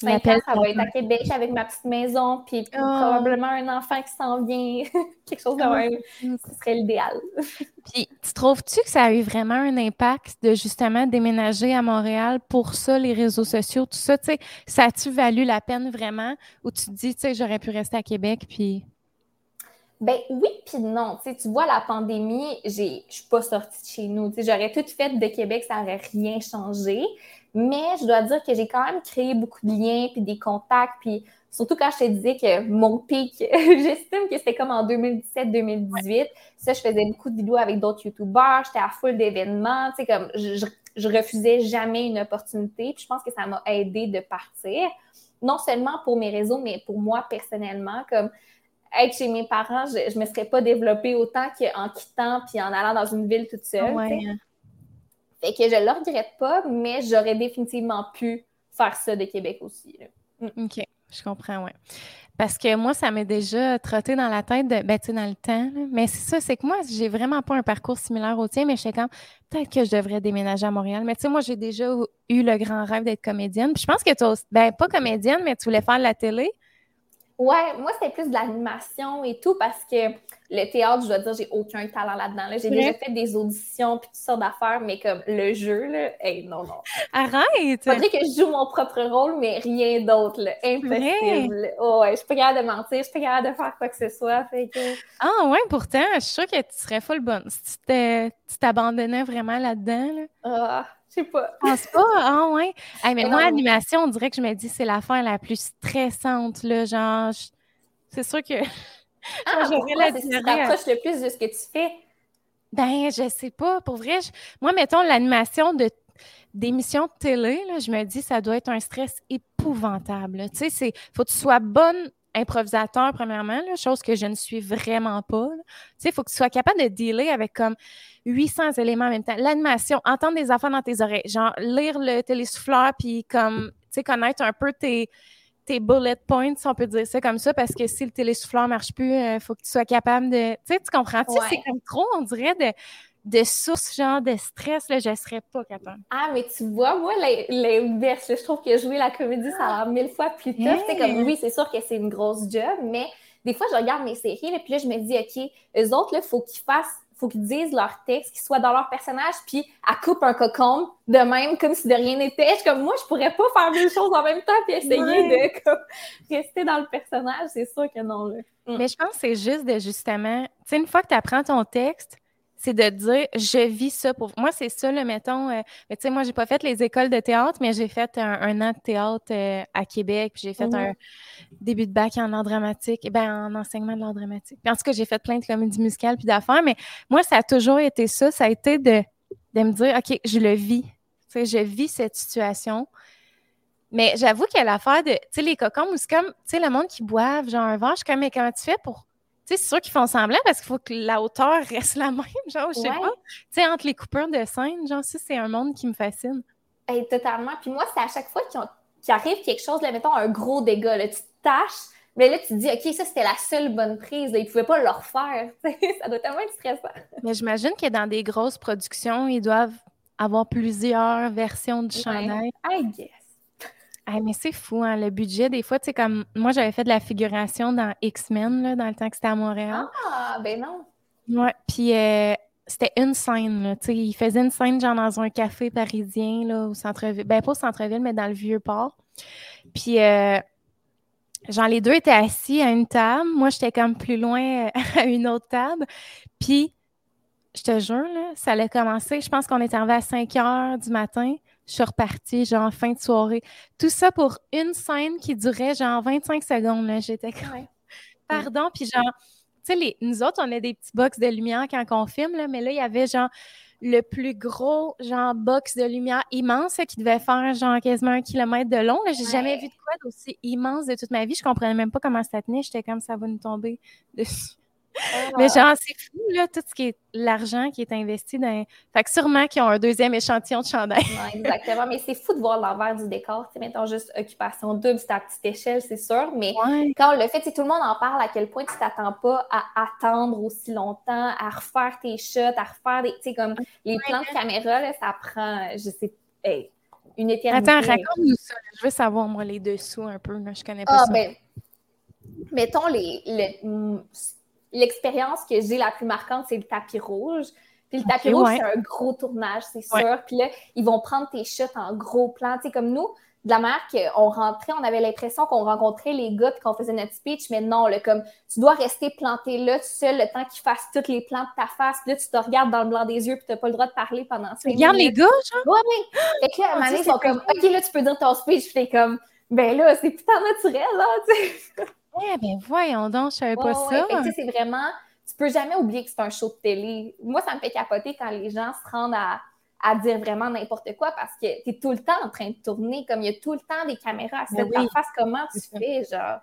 [SPEAKER 2] 5 ans, ça va être à Québec avec ma petite maison, puis ah. probablement un enfant qui s'en vient, quelque chose de ah. même. Ce serait l'idéal.
[SPEAKER 1] puis, tu trouves-tu que ça a eu vraiment un impact de justement déménager à Montréal pour ça, les réseaux sociaux, tout ça? Tu sais, ça a-tu valu la peine vraiment? Ou tu te dis, tu sais, j'aurais pu rester à Québec, puis.
[SPEAKER 2] Ben oui, puis non. Tu, vois, la pandémie, je suis pas sortie de chez nous. J'aurais tout fait de Québec, ça n'aurait rien changé. Mais je dois dire que j'ai quand même créé beaucoup de liens, puis des contacts, puis surtout quand je te disais que mon pic, j'estime que c'était comme en 2017-2018. Ça, je faisais beaucoup de vidéos avec d'autres YouTubers, j'étais à full d'événements, tu sais, comme je, je, refusais jamais une opportunité, puis je pense que ça m'a aidé de partir. Non seulement pour mes réseaux, mais pour moi personnellement, comme être chez mes parents, je ne me serais pas développée autant qu'en quittant puis en allant dans une ville toute seule. Fait que je le regrette pas, mais j'aurais définitivement pu faire ça de Québec aussi.
[SPEAKER 1] Mm. OK, je comprends, oui. Parce que moi, ça m'est déjà trotté dans la tête de, ben, tu sais, dans le temps. Mais c'est ça, c'est que moi, j'ai vraiment pas un parcours similaire au tien, mais je sais quand peut-être que je devrais déménager à Montréal. Mais tu sais, moi, j'ai déjà eu le grand rêve d'être comédienne. Puis je pense que tu ben, pas comédienne, mais tu voulais faire de la télé.
[SPEAKER 2] Ouais, moi, c'était plus de l'animation et tout parce que le théâtre, je dois dire, j'ai aucun talent là-dedans. J'ai déjà fait des auditions puis toutes sortes d'affaires, mais comme le jeu, là, hey, non, non.
[SPEAKER 1] Arrête!
[SPEAKER 2] Faudrait que je joue mon propre rôle, mais rien d'autre, Impossible. Oh, ouais, je suis pas capable de mentir, je suis pas capable de faire quoi que ce soit. Fait que...
[SPEAKER 1] Ah, ouais, pourtant, je suis sûre que tu serais full bonne si tu t'abandonnais vraiment là-dedans. Là.
[SPEAKER 2] Ah. Je sais pas.
[SPEAKER 1] Je pense pas. Ah ouais. mais moi, l'animation, on dirait que je me dis c'est l'affaire la plus stressante. Là, genre, C'est sûr que.
[SPEAKER 2] Ah, le plus de ce que tu fais?
[SPEAKER 1] Ben, je sais pas. Pour vrai, moi, mettons l'animation de d'émissions de télé, là, je me dis ça doit être un stress épouvantable. Tu sais, c'est faut que tu sois bonne improvisateur, premièrement, chose que je ne suis vraiment pas. Tu sais, il faut que tu sois capable de dealer avec comme 800 éléments en même temps. L'animation, entendre des affaires dans tes oreilles, genre lire le télésouffleur, puis comme, tu sais, connaître un peu tes, tes bullet points, si on peut dire ça comme ça, parce que si le télésouffleur ne marche plus, il euh, faut que tu sois capable de... Tu sais, tu comprends-tu? C'est comme trop, on dirait, de de source, genre de stress, là, je serais pas capable.
[SPEAKER 2] Ah, mais tu vois, moi, l'inverse, je trouve que jouer la comédie, ça a l'air mille fois plus tough. C'est comme, oui, c'est sûr que c'est une grosse job, mais des fois, je regarde mes séries, et puis là, je me dis, OK, eux autres, il faut qu'ils fassent faut qu'ils disent leur texte, qu'ils soient dans leur personnage, puis à coupe un cocon de même, comme si de rien n'était. Comme moi, je pourrais pas faire deux choses en même temps puis essayer de rester dans le personnage. C'est sûr que non. Là.
[SPEAKER 1] Mm. Mais je pense que c'est juste de justement, tu sais, une fois que tu apprends ton texte, c'est de dire je vis ça pour moi c'est ça le mettons euh, tu sais moi j'ai pas fait les écoles de théâtre mais j'ai fait un, an de théâtre euh, à Québec puis j'ai fait un début de bac en art dramatique et ben en enseignement de l'art dramatique. Puis en tout cas j'ai fait plein de comédies musicales puis d'affaires mais moi ça a toujours été ça ça a été de, de me dire ok je le vis. Tu sais je vis cette situation. Mais j'avoue qu'il y a l'affaire de tu sais les cocons c'est comme tu sais le monde qui boivent genre un verre je suis comme mais comment tu fais pour c'est sûr qu'ils font semblant parce qu'il faut que la hauteur reste la même, genre, je sais pas. Tu sais, entre les coupeurs de scène, genre, ça, c'est un monde qui me fascine.
[SPEAKER 2] totalement. Puis moi, c'est à chaque fois qu'il arrive quelque chose, là, mettons un gros dégât, là, tu tâches, mais là, tu te dis, OK, ça, c'était la seule bonne prise. Ils ne pouvaient pas le refaire. ça doit tellement être stressant.
[SPEAKER 1] Mais j'imagine que dans des grosses productions, ils doivent avoir plusieurs versions du chandail.
[SPEAKER 2] I guess
[SPEAKER 1] mais c'est fou, hein, le budget. Des fois, tu sais, comme moi, j'avais fait de la figuration dans X-Men, dans le temps que c'était à Montréal.
[SPEAKER 2] Ah, ben non.
[SPEAKER 1] Ouais, puis euh, c'était une scène, là. Tu sais, il faisait une scène, genre, dans un café parisien, là, au centre-ville. Ben, pas au centre-ville, mais dans le Vieux-Port. Puis, euh, genre, les deux étaient assis à une table. Moi, j'étais comme plus loin euh, à une autre table. Puis, je te jure, là, ça allait commencer. Je pense qu'on est arrivé à 5 heures du matin je suis repartie, genre, fin de soirée. Tout ça pour une scène qui durait, genre, 25 secondes, là. J'étais comme, pardon, puis genre, tu sais, nous autres, on a des petits box de lumière quand on filme, là, mais là, il y avait, genre, le plus gros, genre, box de lumière immense qui devait faire, genre, quasiment un kilomètre de long. J'ai jamais vu de quoi d'aussi immense de toute ma vie. Je comprenais même pas comment ça tenait. J'étais comme, ça va nous tomber dessus. Mais genre, c'est fou, là, tout ce qui est l'argent qui est investi dans. Fait que sûrement qu'ils ont un deuxième échantillon de chandail.
[SPEAKER 2] exactement. Mais c'est fou de voir l'envers du décor. Tu sais, mettons juste occupation double, c'est à petite échelle, c'est sûr. Mais quand le fait, tout le monde en parle à quel point tu t'attends pas à attendre aussi longtemps, à refaire tes shots, à refaire des. Tu sais, comme les plans de caméra, là, ça prend, je sais, une éternité.
[SPEAKER 1] Attends, raconte-nous ça. Je veux savoir, moi, les dessous un peu. Là. Je connais pas ah, ça. Ben,
[SPEAKER 2] mettons les, les l'expérience que j'ai la plus marquante, c'est le tapis rouge. Puis le tapis rouge, c'est un gros tournage, c'est sûr. Puis là, ils vont prendre tes shots en gros plan. Tu sais, comme nous, de la manière qu'on rentrait, on avait l'impression qu'on rencontrait les gars puis qu'on faisait notre speech, mais non, là, comme tu dois rester planté là, tout seul, le temps qu'ils fassent tous les plans de ta face. Là, tu te regardes dans le blanc des yeux puis tu n'as pas le droit de parler pendant
[SPEAKER 1] ça. Regarde les gars, genre?
[SPEAKER 2] Oui, oui. Fait que là, à un moment ils sont comme, OK, là, tu peux dire ton speech. Puis t'es comme, ben là, c'est putain naturel, là, tu sais.
[SPEAKER 1] Eh bien, voyons donc, je savais pas ça.
[SPEAKER 2] c'est vraiment, tu peux jamais oublier que c'est un show de télé. Moi, ça me fait capoter quand les gens se rendent à, dire vraiment n'importe quoi parce que tu es tout le temps en train de tourner, comme il y a tout le temps des caméras à se mettre en face, comment tu fais, genre?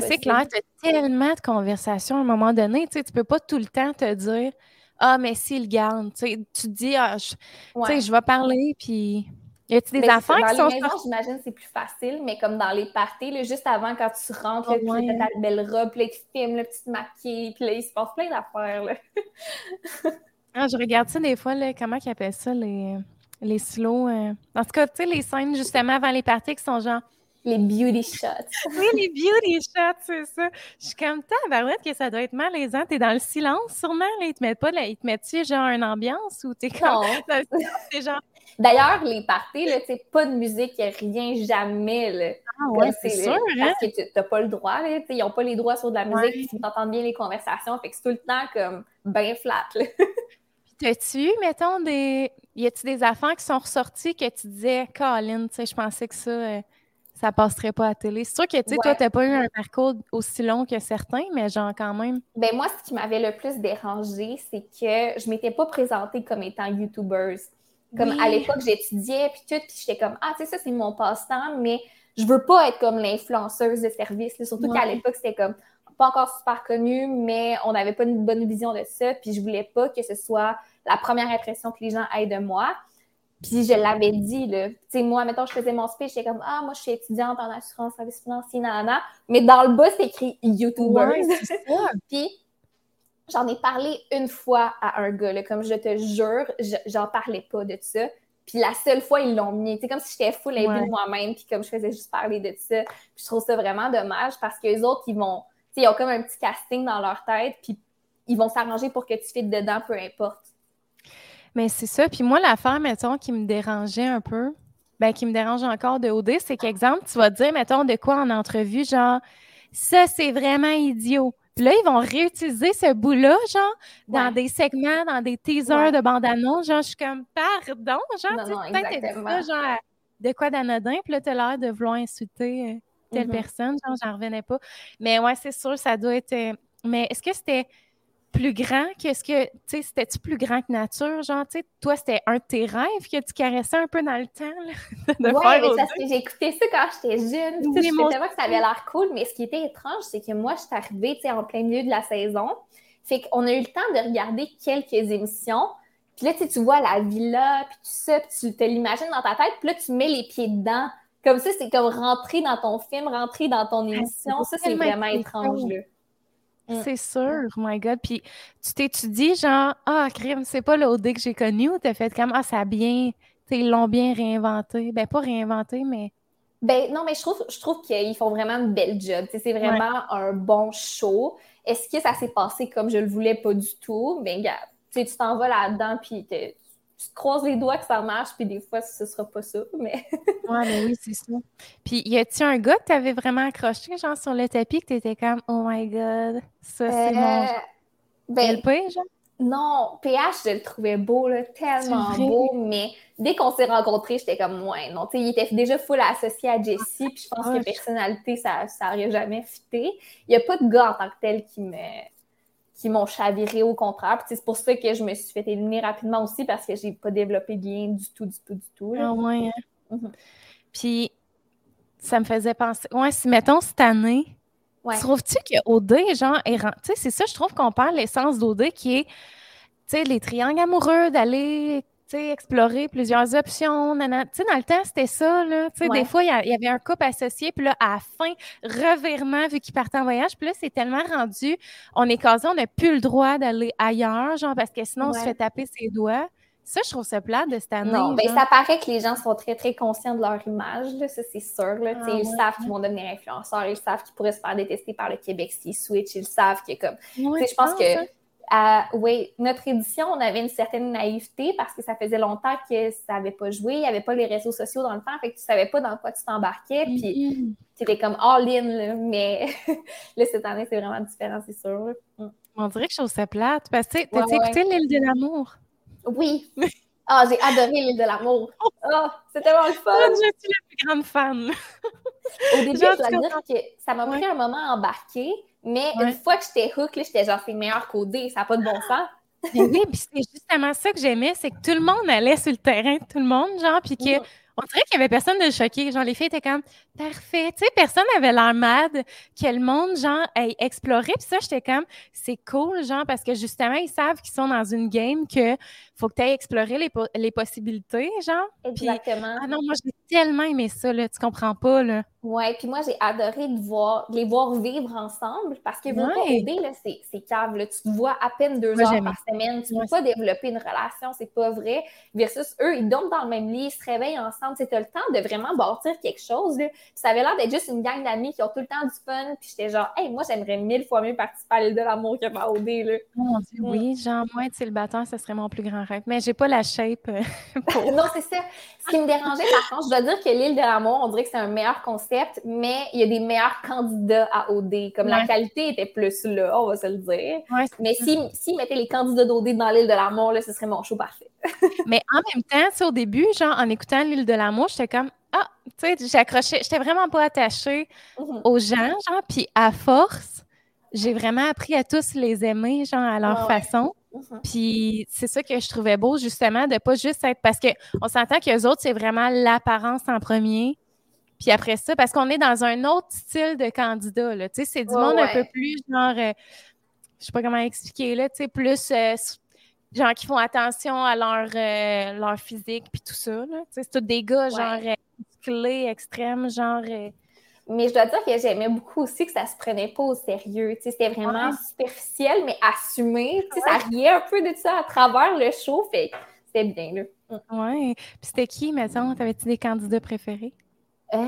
[SPEAKER 1] C'est clair, tu as tellement de conversations à un moment donné, tu sais, tu peux pas tout le temps te dire Ah, mais s'il garde, tu te dis Ah, je, je vais parler, puis y a-t-il des enfants qui sont.
[SPEAKER 2] Dans les maisons, j'imagine c'est plus facile, mais comme dans les parties, là, juste avant, quand tu rentres, là, puis t'as ta belle robe, puis là, tu filmes, là, tu te maquilles, puis là, il se passe plein d'affaires.
[SPEAKER 1] Ah, je regarde ça des fois, là, comment ils appellent ça, les, les slow. Euh... En tout cas, tu sais, les scènes justement avant les parties qui sont genre.
[SPEAKER 2] Les beauty shots.
[SPEAKER 1] oui, les beauty shots, c'est ça. Je suis comme, tabarouette que ça doit être malaisant. T'es dans le silence, sûrement. Là, ils te mettent pas, là, ils te mettent-tu genre une ambiance ou t'es comme.
[SPEAKER 2] c'est genre. D'ailleurs, les parties, là, pas de musique, rien, jamais. Là.
[SPEAKER 1] Ah ouais, c'est sûr. Hein?
[SPEAKER 2] Parce que tu n'as pas le droit. Là, ils n'ont pas les droits sur de la musique, ils entendent bien les conversations. Fait que c'est tout le temps comme bien flat.
[SPEAKER 1] T'as-tu, mettons, des. Y a-tu des affaires qui sont ressorties que tu disais, Colin, tu sais, je pensais que ça, euh, ça passerait pas à la télé? C'est sûr que, tu sais, toi, t'as pas eu un parcours aussi long que certains, mais genre quand même.
[SPEAKER 2] Ben moi, ce qui m'avait le plus dérangé, c'est que je m'étais pas présentée comme étant YouTuber. Comme à l'époque, j'étudiais, puis tout, puis j'étais comme, ah, tu sais, ça, c'est mon passe-temps, mais je veux pas être comme l'influenceuse de service. Surtout qu'à l'époque, c'était comme pas encore super connu, mais on n'avait pas une bonne vision de ça, puis je voulais pas que ce soit la première impression que les gens aient de moi. Puis je l'avais dit, là. Tu sais, moi, mettons, je faisais mon speech, j'étais comme, ah, moi, je suis étudiante en assurance, service financier, nanana. Mais dans le bas, c'est écrit YouTuber. puis j'en ai parlé une fois à un gars, là, comme je te jure, j'en parlais pas de ça. Puis la seule fois, ils l'ont mis. C'est comme si j'étais full ouais. de moi-même, puis comme je faisais juste parler de ça. Puis je trouve ça vraiment dommage parce que les autres, ils vont, ils ont comme un petit casting dans leur tête, puis ils vont s'arranger pour que tu fites dedans, peu importe.
[SPEAKER 1] Mais c'est ça. Puis moi, l'affaire, mettons, qui me dérangeait un peu, ben, qui me dérange encore de OD, c'est qu'exemple, tu vas dire, mettons, de quoi en entrevue, genre, ça, c'est vraiment idiot. Puis là, ils vont réutiliser ce bout-là, genre, dans des segments, dans des teasers de bande-annonce. Genre, je suis comme, pardon, genre, tu peut-être genre, de quoi d'anodin, puis là, tu as l'air de vouloir insulter euh, telle mm-hmm. personne. Genre, j'en revenais pas. Mais ouais, c'est sûr, ça doit être. Euh, mais est-ce que c'était plus grand qu'est-ce que, tu sais, c'était-tu plus grand que nature? Genre, tu sais, toi, c'était un de tes rêves que tu caressais un peu dans le temps, là,
[SPEAKER 2] de ouais, mais parce que j'ai écouté ça quand j'étais jeune. Oui, je mon... que ça avait l'air cool, mais ce qui était étrange, c'est que moi, je suis arrivée, tu sais, en plein milieu de la saison. Fait qu'on a eu le temps de regarder quelques émissions. Puis là, tu vois la villa, puis tout ça, puis tu te l'imagines dans ta tête, puis là, tu mets les pieds dedans. Comme ça, c'est comme rentrer dans ton film, rentrer dans ton ah, émission. ça, c'est vraiment étrange, là.
[SPEAKER 1] Mm. C'est sûr, my God. Puis tu t'étudies genre, ah, crime, c'est pas l'OD que j'ai connu ou t'as fait comme, ah, ça a bien, ils l'ont bien réinventé. Ben, pas réinventé, mais.
[SPEAKER 2] Ben, non, mais je trouve, je trouve qu'ils font vraiment un bel job. C'est vraiment un bon show. Est-ce que ça s'est passé comme je le voulais? Pas du tout? Ben, regarde, tu t'en vas là-dedans, puis tu te croises les doigts que ça marche, puis des fois, ce sera pas ça, mais...
[SPEAKER 1] ouais, mais oui, c'est ça. Puis, y a-tu un gars que t'avais vraiment accroché, genre, sur le tapis, que t'étais comme « Oh my God, ça, c'est mon... Euh, ben, LP, genre?
[SPEAKER 2] Non, PH, je le trouvais beau, là, tellement beau, mais dès qu'on s'est rencontrés, j'étais comme, ouais, non, tu sais, il était déjà full associé à Jessie, puis je pense que personnalité, ça n'aurait jamais fité. Il n'y a pas de gars en tant que tel qui me qui m'ont chaviré au contraire. c'est pour ça que je me suis fait éliminer rapidement aussi parce que j'ai pas développé de lien du tout, du tout, du tout.
[SPEAKER 1] Ah ouais. Hein? Mhm. Puis ça me faisait penser. Ouais, si mettons cette année, trouves-tu qu'OD, genre, tu sais, c'est ça, je trouve qu'on perd l'essence d'OD qui est, tu sais, les triangles amoureux, d'aller explorer plusieurs options. Tu sais, dans le temps, c'était ça. Là. Des fois, il y, avait un couple associé, puis là, à la fin, revirement, vu qu'ils partaient en voyage. Puis là, c'est tellement rendu, on est casé, on n'a plus le droit d'aller ailleurs, genre, parce que sinon, on se fait taper ses doigts. Ça, je trouve ça plat de cette année.
[SPEAKER 2] Non, ben, ça paraît que les gens sont très, très conscients de leur image, là, ça, c'est sûr. Là. Ah, ils savent qu'ils vont devenir influenceurs, ils savent qu'ils pourraient se faire détester par le Québec s'ils switch, ils savent que comme. je pense que. Oui, notre édition, on avait une certaine naïveté parce que ça faisait longtemps que ça n'avait pas joué, il n'y avait pas les réseaux sociaux dans le temps, fait que tu ne savais pas dans quoi tu t'embarquais, puis mm-hmm. tu étais comme all-in, mais là, cette année, c'est vraiment différent, c'est sûr.
[SPEAKER 1] Mm. On dirait que je trouve ça plate, parce que tu as écouté l'île de l'amour?
[SPEAKER 2] Oui. Ah, j'ai adoré l'île de l'amour. Ah, c'était vraiment le fun.
[SPEAKER 1] Je suis la plus grande fan.
[SPEAKER 2] Au début, je dois dire que ça m'a pris un moment à embarquer, mais une fois que j'étais hook, j'étais genre, c'est meilleur codé, ça n'a pas de bon sens.
[SPEAKER 1] oui, puis c'est justement ça que j'aimais, c'est que tout le monde allait sur le terrain, tout le monde, genre, puis que. On dirait qu'il n'y avait personne de choqué. Genre, les filles étaient comme parfait. Tu sais, personne n'avait l'air mad que le monde, genre, ait exploré. Puis ça, j'étais comme c'est cool, genre, parce que justement, ils savent qu'ils sont dans une game que faut que tu ailles explorer les, les, possibilités, genre.
[SPEAKER 2] Exactement.
[SPEAKER 1] ah non, moi, j'ai tellement aimé ça, là. Tu comprends pas, là.
[SPEAKER 2] Ouais, puis moi, j'ai adoré de, voir, les voir vivre ensemble parce que ouais. aider, là, c'est cave. Là. Tu te vois à peine deux heures par semaine. Tu ne peux pas développer une relation, c'est pas vrai. Versus eux, ils dorment dans le même lit, ils se réveillent ensemble. Tu as le temps de vraiment bâtir quelque chose. Là. ça avait l'air d'être juste une gang d'amis qui ont tout le temps du fun. Puis j'étais genre, hey, moi, j'aimerais mille fois mieux participer à l'île de l'amour que par OD. Là.
[SPEAKER 1] Mm. Oui, genre, moi, être célibataire, ce serait mon plus grand mais j'ai pas la shape. Euh,
[SPEAKER 2] non, c'est ça. Ce qui me dérangeait, par contre, je dois dire que l'île de l'amour, on dirait que c'est un meilleur concept, mais il y a des meilleurs candidats à OD. Comme la qualité était plus là, on va se le dire. mais s'ils si, mettaient les candidats d'OD dans l'île de l'amour, ce serait mon show parfait.
[SPEAKER 1] mais en même temps, au début, genre, en écoutant l'île de l'amour, j'étais comme, ah, tu sais, j'accrochais, j'étais vraiment pas attachée mm-hmm. aux gens, genre, puis à force, j'ai vraiment appris à tous les aimer, genre, à leur façon. Mm-hmm. Puis c'est ça que je trouvais beau, justement, de pas juste être. Parce qu'on s'entend que les autres, c'est vraiment l'apparence en premier. Puis après ça, parce qu'on est dans un autre style de candidat, là. Tu sais, c'est du monde un peu plus, genre. Euh, je sais pas comment expliquer, là, tu sais, plus. Euh, genre qui font attention à leur, euh, leur physique puis tout ça. C'est tous des gars, genre, clés extrêmes, genre.
[SPEAKER 2] Mais je dois dire que j'aimais beaucoup aussi que ça se prenait pas au sérieux. C'était vraiment superficiel, mais assumé. Ça riait un peu de ça à travers le show. Fait c'était bien, là.
[SPEAKER 1] Ouais. Puis c'était qui, mettons? T'avais-tu des candidats préférés?
[SPEAKER 2] Euh,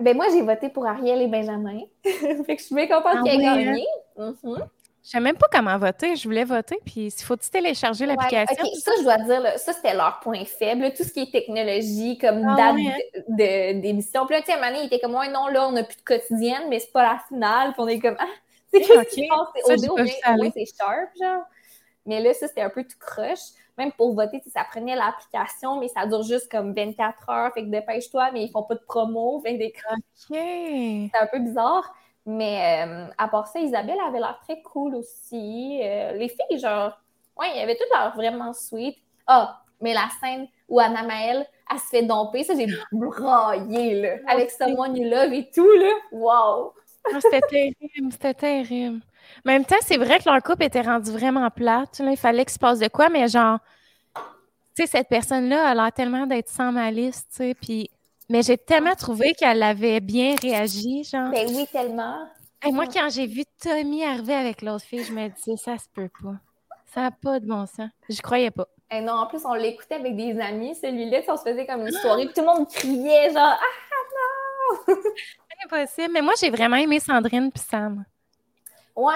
[SPEAKER 2] ben moi, j'ai voté pour Ariel et Benjamin. fait que je suis bien contente ah qu'il ait hein? gagné. Mm-hmm.
[SPEAKER 1] Je sais même pas comment voter. Je voulais voter, puis il faut-tu télécharger l'application?
[SPEAKER 2] Ça, je dois dire, ça, c'était leur point faible. Tout ce qui est technologie, comme ah date hein? d'émission. Puis là, tu sais, à un moment donné, il était comme, ouais, non, là, on n'a plus de quotidienne, mais c'est pas la finale. Puis on est comme, ah, c'est ce qui Au dé, c'est sharp, genre. Mais là, ça, c'était un peu tout croche. Même pour voter, ça prenait l'application, mais ça dure juste comme 24 heures. Fait que dépêche-toi, mais ils font pas de promo. Fait des... C'est un peu bizarre. Mais euh, à part ça, Isabelle avait l'air très cool aussi. Euh, les filles, genre, ouais, il y avait toutes l'air vraiment sweet. Ah, mais la scène où Anna Maëlle, elle se fait domper, ça, j'ai braillé, là. Avec Someone You Love et tout, là. Wow!
[SPEAKER 1] Ah, c'était terrible, c'était terrible. En même temps, c'est vrai que leur couple était rendu vraiment plate. Là. Il fallait qu'il se passe de quoi, mais genre, tu sais, cette personne-là a l'air tellement d'être sans malice, tu sais, puis mais j'ai tellement trouvé qu'elle avait bien réagi, genre.
[SPEAKER 2] Ben oui, tellement.
[SPEAKER 1] Et moi, quand j'ai vu Tommy arriver avec l'autre fille, je me disais, ça se peut pas. Ça n'a pas de bon sens. Je croyais pas.
[SPEAKER 2] Et non, en plus, on l'écoutait avec des amis, celui-là, on se faisait comme une soirée, puis tout le monde criait, genre, ah non!
[SPEAKER 1] Impossible. Mais moi, j'ai vraiment aimé Sandrine puis Sam.
[SPEAKER 2] Ouais,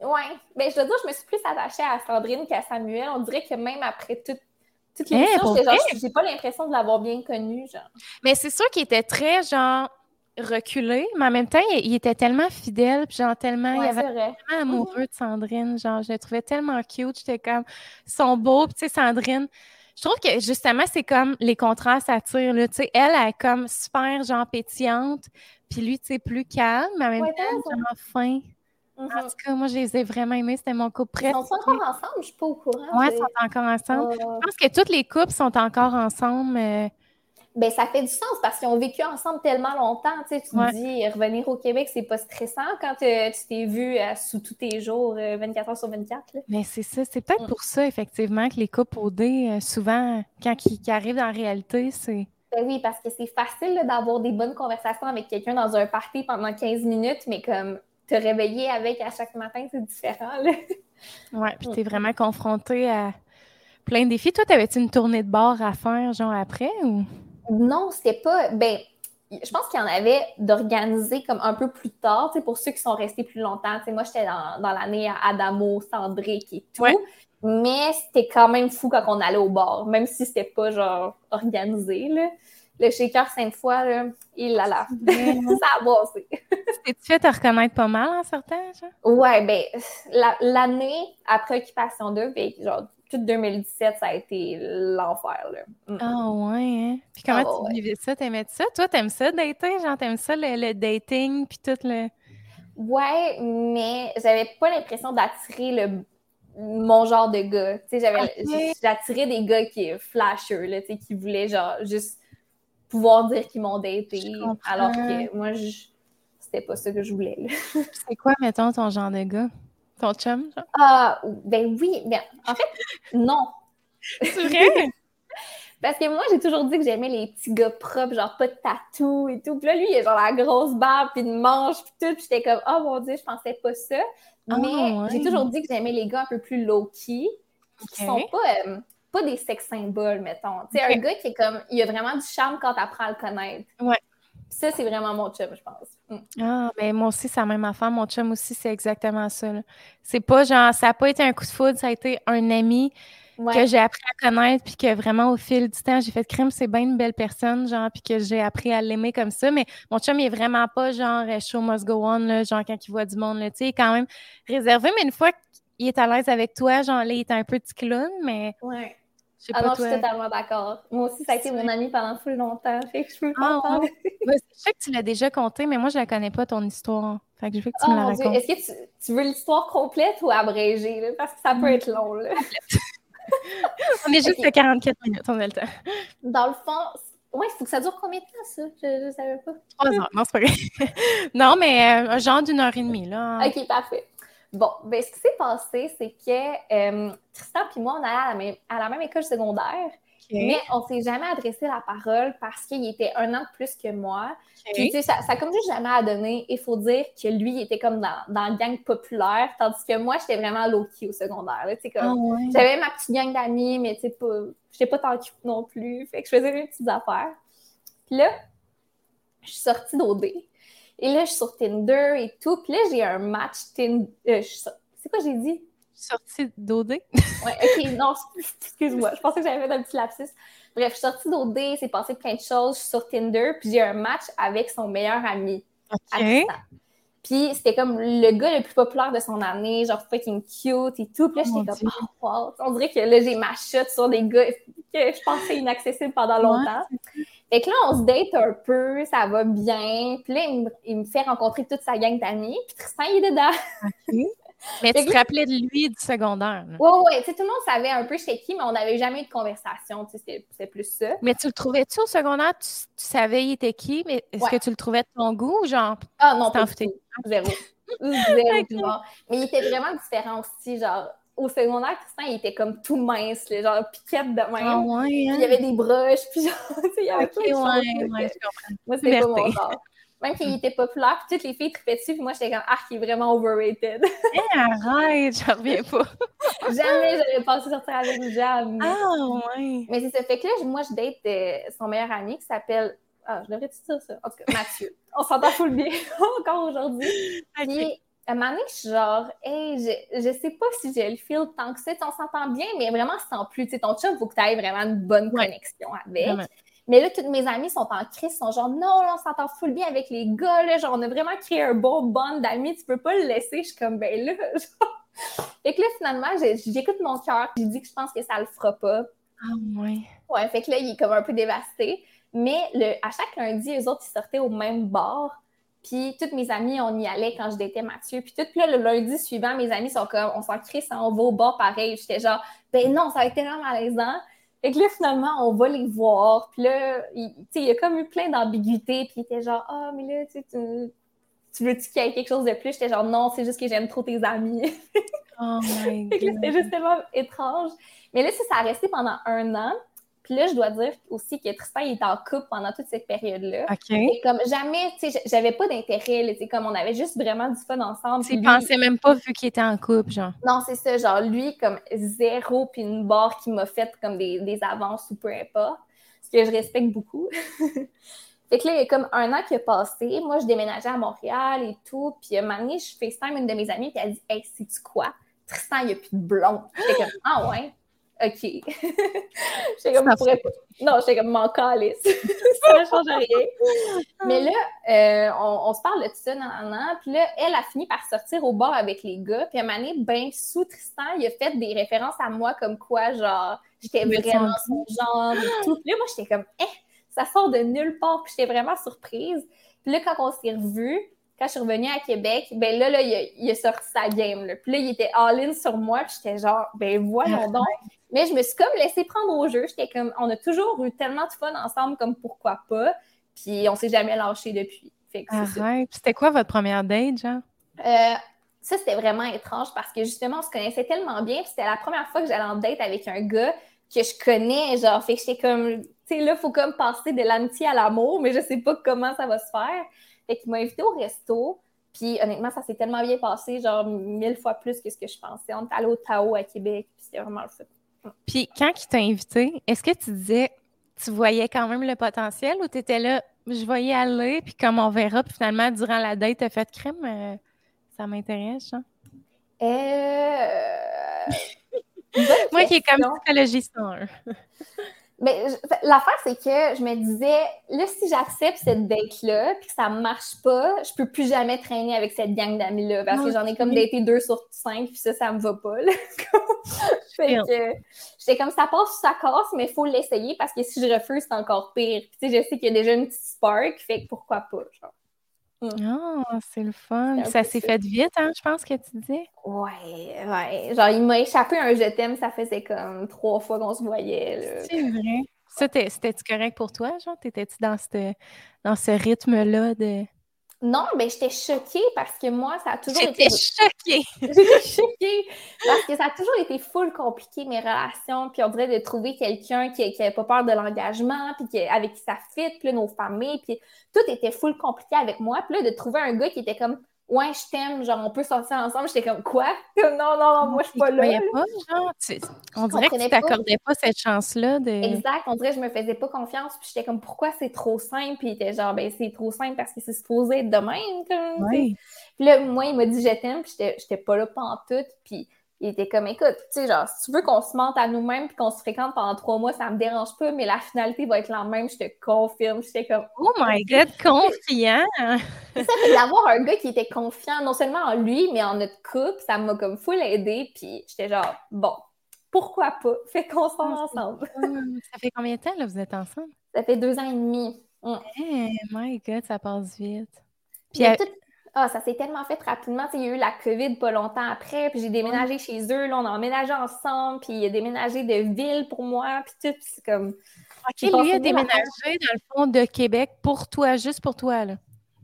[SPEAKER 2] ouais. Ben, je dois dire, je me suis plus attachée à Sandrine qu'à Samuel. On dirait que même après tout toutes les eh, j'ai pas l'impression de l'avoir bien connu, genre.
[SPEAKER 1] Mais c'est sûr qu'il était très, genre, reculé, mais en même temps, il, était tellement fidèle, puis genre, tellement, il avait tellement amoureux de Sandrine, genre, je le trouvais tellement cute, j'étais comme, son beau, tu sais, Sandrine, je trouve que, justement, c'est comme les contrastes attirent, là, tu sais, elle, elle est comme super, genre, pétillante, puis lui, tu sais, plus calme, mais en même temps, genre, fin. En mm-hmm. tout cas, moi, je les ai vraiment aimés. C'était mon couple
[SPEAKER 2] préféré. Ils sont encore ensemble? Je ne suis pas au courant.
[SPEAKER 1] Oui, ils sont encore ensemble. Je pense que toutes les couples sont encore ensemble.
[SPEAKER 2] Ben, ça fait du sens parce qu'ils ont vécu ensemble tellement longtemps. Tu, sais, tu te dis, revenir au Québec, c'est pas stressant quand euh, tu t'es vu euh, sous tous tes jours, 24 euh, heures sur 24.
[SPEAKER 1] Mais c'est ça. C'est peut-être mm. pour ça, effectivement, que les couples OD, souvent, quand ils, arrivent dans la réalité, c'est.
[SPEAKER 2] Ben oui, parce que c'est facile d'avoir des bonnes conversations avec quelqu'un dans un party pendant 15 minutes, mais comme te réveiller avec à chaque matin, c'est différent. Là.
[SPEAKER 1] Ouais, puis tu es vraiment confronté à plein de défis. Toi, t'avais-tu une tournée de bord à faire, genre après ou?
[SPEAKER 2] Non, c'était pas. Ben, je pense qu'il y en avait d'organiser comme un peu plus tard, tu sais, pour ceux qui sont restés plus longtemps. Tu sais, moi, j'étais dans, dans l'année à Adamo, Sandrick et tout. Mais c'était quand même fou quand on allait au bord, même si c'était pas genre organisé, là le shaker Sainte-Foy, là, il l'a là. ça a bossé.
[SPEAKER 1] T'es-tu fait te reconnaître pas mal en certains, genre?
[SPEAKER 2] Ouais, ben, l'année après Occupation 2, ben, genre, toute 2017, ça a été l'enfer, là.
[SPEAKER 1] Ah ouais, hein? Puis comment ah, tu vivais ça? T'aimais ça? Toi, t'aimes ça, dater? Genre, t'aimes ça, le, dating, puis tout le...
[SPEAKER 2] Ouais, mais j'avais pas l'impression d'attirer le mon genre de gars. Tu sais, j'avais... J'attirais des gars qui flasheux, là, tu sais, qui voulaient, genre, juste pouvoir dire qu'ils m'ont daté, alors que moi, je... c'était pas ça que je voulais.
[SPEAKER 1] c'est quoi, mettons, ton genre de gars? Ton chum, genre?
[SPEAKER 2] Ah, ben oui, ben, en fait, non.
[SPEAKER 1] C'est vrai?
[SPEAKER 2] Parce que moi, j'ai toujours dit que j'aimais les petits gars propres, genre pas de tatou et tout. Puis là, lui, il a genre la grosse barbe, puis une manche, puis tout. Puis j'étais comme, oh mon Dieu, je pensais pas ça. Ah, Mais j'ai toujours dit que j'aimais les gars un peu plus low-key, qui sont pas. Euh, pas des sex symboles, mettons. Tu sais, un gars qui est comme, il a vraiment du charme quand tu apprends à le connaître.
[SPEAKER 1] Ouais.
[SPEAKER 2] Ça, c'est vraiment mon chum, je pense. Mm.
[SPEAKER 1] Ah, mais moi aussi, c'est la même affaire. Mon chum aussi, c'est exactement ça. C'est pas genre, ça n'a pas été un coup de foudre, ça a été un ami que j'ai appris à connaître, puis que vraiment, au fil du temps, j'ai fait crime, c'est bien une belle personne, genre, puis que j'ai appris à l'aimer comme ça. Mais mon chum, il est vraiment pas genre show must go on, là, genre quand il voit du monde, tu sais, il est quand même réservé, mais une fois qu'il est à l'aise avec toi, genre, là, il est un petit clown, mais.
[SPEAKER 2] Ouais ah non, je suis totalement d'accord. Moi aussi, ça a été mon ami pendant plus longtemps. Fait que je peux
[SPEAKER 1] ah, je sais que tu l'as déjà conté, mais moi, je la connais pas, ton histoire. Fait que je veux que tu me la racontes.
[SPEAKER 2] Est-ce que tu, veux l'histoire complète ou abrégée? Parce que ça peut être long. Là.
[SPEAKER 1] on est juste à 44 minutes, on a le temps.
[SPEAKER 2] Dans le fond, oui, il faut que ça dure combien de temps, ça? Je ne savais pas.
[SPEAKER 1] Trois heures, non, c'est pas grave. non, mais euh, genre d'une heure et demie, là.
[SPEAKER 2] OK, parfait. Bon, ben, ce qui s'est passé, c'est que euh, Tristan et moi, on allait à la même, école secondaire, mais on ne s'est jamais adressé la parole parce qu'il était un an de plus que moi. Puis, tu sais, ça, ça comme juste jamais à donner. Il faut dire que lui, il était comme dans, dans le gang populaire, tandis que moi, j'étais vraiment low-key au secondaire. comme, ah J'avais ma petite gang d'amis, mais tu sais, pas, j'étais pas tant cute non plus. Fait que je faisais mes petites affaires. Puis là, je suis sortie d'OD. Et là, je suis sur Tinder et tout. Puis là, j'ai un match Tinder. Euh, c'est quoi j'ai dit?
[SPEAKER 1] Sortie d'OD? ouais,
[SPEAKER 2] ok, non, excuse-moi. Je pensais que j'avais fait un petit lapsus. Bref, je suis sortie d'OD, c'est passé plein de choses. Je suis sur Tinder, puis j'ai un match avec son meilleur ami.
[SPEAKER 1] OK.
[SPEAKER 2] Puis c'était comme le gars le plus populaire de son année, genre fucking cute et tout. Puis là, j'étais comme, oh, wow. On dirait que là, j'ai ma chute sur des gars que je pensais inaccessibles pendant longtemps. Fait que là, on se date un peu, ça va bien. Puis là, il me, fait rencontrer toute sa gang d'amis. Puis Tristan, il est dedans.
[SPEAKER 1] Mais tu te rappelais de lui du secondaire.
[SPEAKER 2] Oui, oui. Tout le monde savait un peu chez qui, mais on n'avait jamais eu de conversation. C'était plus ça.
[SPEAKER 1] Mais tu le trouvais-tu au secondaire? Tu, savais il était qui, mais est-ce que tu le trouvais de ton goût genre?
[SPEAKER 2] Ah non, pas du Zéro. Zéro. Mais il était vraiment différent aussi. Genre, au secondaire, Tristan, il était comme tout mince, genre piquette de même.
[SPEAKER 1] Ah ouais, il y
[SPEAKER 2] hein? avait des broches, puis genre, il y avait okay, ouais, ouais, je comprends. Moi, c'était pas mon genre. Même qu'il était populaire, puis toutes les filles tripaient dessus, puis moi, j'étais comme, ah, il est vraiment overrated.
[SPEAKER 1] Hé, arrête, j'en reviens pas.
[SPEAKER 2] jamais j'aurais pensé sortir avec une jambe.
[SPEAKER 1] Ah, ouais.
[SPEAKER 2] Mais c'est ça. Fait que là, moi, je date euh, son meilleur ami qui s'appelle, ah, je devrais te dire ça. En tout cas, Mathieu. On s'entend full bien encore aujourd'hui. Puis, à un moment donné, je suis genre, hey, je, je sais pas si j'ai le feel tant que ça. On s'entend bien, mais vraiment sans plus. Tu sais, ton chum, il faut que tu aies vraiment une bonne connexion avec. Mais là, toutes mes amies sont en crise, sont genre, non, on s'entend full bien avec les gars, là, genre, on a vraiment créé un bon bond d'amis, tu peux pas le laisser. Je suis comme, ben là, genre. Fait que là, finalement, j'écoute mon cœur, j'ai dit que je pense que ça le fera pas.
[SPEAKER 1] Ah, ouais.
[SPEAKER 2] Ouais, fait que là, il est comme un peu dévasté. Mais le, à chaque lundi, eux autres, ils sortaient au même bar. Puis toutes mes amies, on y allait quand je datais Mathieu. Puis tout là, le lundi suivant, mes amis sont comme, on s'en crie, ça, on va au bar pareil. J'étais genre, ben non, ça va être tellement malaisant. Et que là, finalement, on va les voir. Puis là, il, il y a comme eu plein d'ambiguïté. Puis il était genre, ah, mais là, tu, tu veux-tu qu'il y ait quelque chose de plus? J'étais genre, non, c'est juste que j'aime trop tes amis.
[SPEAKER 1] oh my God.
[SPEAKER 2] C'était juste tellement étrange. Mais là, ça, ça a resté pendant un an. Puis là, je dois dire aussi que Tristan il était en couple pendant toute cette période-là.
[SPEAKER 1] OK.
[SPEAKER 2] Et comme jamais, tu sais, j'avais pas d'intérêt, tu comme on avait juste vraiment du fun ensemble.
[SPEAKER 1] Tu lui... pensais même pas vu qu'il était en couple, genre.
[SPEAKER 2] Non, c'est ça, genre lui, comme zéro, puis une barre qui m'a fait comme des, des, avances ou peu importe, ce que je respecte beaucoup. fait que là, il y a comme un an qui a passé, moi, je déménageais à Montréal et tout, puis à un moment donné, je FaceTime une de mes amies, puis elle dit « Hey, sais-tu quoi? Tristan, il n'y a plus de blond. » J'étais comme « Ah ouais? » OK. j'étais comme, pourrais pas. Non, j'étais comme, mon calice. ça ne change rien. Mais là, euh, on, se parle de tout ça, nan, nan, Puis là, elle a fini par sortir au bar avec les gars. Puis à un moment donné, ben, sous Tristan, il a fait des références à moi comme quoi, genre, j'étais vraiment son genre et tout. Puis là, moi, j'étais comme, eh, ça sort de nulle part. Puis j'étais vraiment surprise. Puis là, quand on s'est revus, quand je suis revenue à Québec, ben là, là il, a, sorti sa game. Là. Puis là, il était all-in sur moi. Puis j'étais genre, ben voyons donc. Mais je me suis comme laissée prendre au jeu. J'étais comme, on a toujours eu tellement de fun ensemble, comme pourquoi pas. Puis on s'est jamais lâché depuis. Fait
[SPEAKER 1] C'était quoi votre première date, genre?
[SPEAKER 2] Euh, ça, c'était vraiment étrange parce que justement, on se connaissait tellement bien. Puis c'était la première fois que j'allais en date avec un gars que je connais. Genre, fait que j'étais comme, tu sais, là, il faut comme passer de l'amitié à l'amour, mais je sais pas comment ça va se faire. Fait qu'il m'a invité au resto. Puis honnêtement, ça s'est tellement bien passé, genre mille fois plus que ce que je pensais. On est allé au Tao à Québec, puis c'était vraiment le fun.
[SPEAKER 1] Puis quand il t'a invité, est-ce que tu disais, tu voyais quand même le potentiel ou tu étais là, je voyais aller, puis comme on verra, puis finalement, durant la date, tu as fait crème? Euh, ça m'intéresse, ça.
[SPEAKER 2] Euh...
[SPEAKER 1] Moi qui est comme psychologiste
[SPEAKER 2] Mais l'affaire, c'est que je me disais, là, si j'accepte cette date-là, puis que ça marche pas, je peux plus jamais traîner avec cette gang d'amis-là, parce que j'en ai comme daté deux sur cinq, puis ça, ça me va pas. Là. fait que j'étais comme ça passe ça casse, mais il faut l'essayer parce que si je refuse, c'est encore pire. Puis, tu sais, je sais qu'il y a déjà une petite spark, fait que pourquoi pas, genre.
[SPEAKER 1] Ah, c'est le fun. Ça s'est fait vite, hein, je pense que tu dis?
[SPEAKER 2] Ouais, ouais. Genre, il m'a échappé un je t'aime, ça faisait comme trois fois qu'on se voyait.
[SPEAKER 1] C'est vrai. Ça, c'était-tu correct pour toi, genre? T'étais-tu dans, dans ce rythme-là de.
[SPEAKER 2] Non, mais j'étais choquée parce que moi, ça a toujours
[SPEAKER 1] été. J'étais choquée!
[SPEAKER 2] j'étais choquée parce que ça a toujours été full compliqué, mes relations. Puis on dirait de trouver quelqu'un qui n'avait pas peur de l'engagement, puis avec qui ça fit, puis nos familles. Puis tout était full compliqué avec moi. Puis là, de trouver un gars qui était comme ouais, je t'aime, genre, on peut sortir ensemble. J'étais comme, quoi? non, non, non, moi, je suis pas là.
[SPEAKER 1] Pas, genre, on dirait que tu t'accordais pas. cette chance-là. De...
[SPEAKER 2] Exact, on dirait que je me faisais pas confiance. Puis j'étais comme, pourquoi c'est trop simple? Puis il était genre, ben, c'est trop simple parce que c'est supposé être de même. Comme, Puis là, moi, il m'a dit, je t'aime, puis j'étais pas là tout. Puis il était comme, écoute, tu sais, genre, si tu veux qu'on se mente à nous-mêmes puis qu'on se fréquente pendant trois mois, ça me dérange pas, mais la finalité va être la même, je te confirme. J'étais comme,
[SPEAKER 1] oh my god, confiant!
[SPEAKER 2] ça fait d'avoir un gars qui était confiant, non seulement en lui, mais en notre couple, ça m'a comme full aidé, puis j'étais genre, bon, pourquoi pas? Fait qu'on sort ah, ensemble.
[SPEAKER 1] ça fait combien de temps, là, vous êtes ensemble?
[SPEAKER 2] Ça fait deux ans et demi.
[SPEAKER 1] Oh my god, ça passe vite.
[SPEAKER 2] Puis, ah, ça s'est tellement fait rapidement. Il y a eu la COVID pas longtemps après, puis j'ai déménagé chez eux. Là, on a emménagé ensemble, puis il a déménagé de ville pour moi, puis tout. C'est comme.
[SPEAKER 1] OK, lui a déménagé dans le fond de Québec pour toi, juste pour toi, là.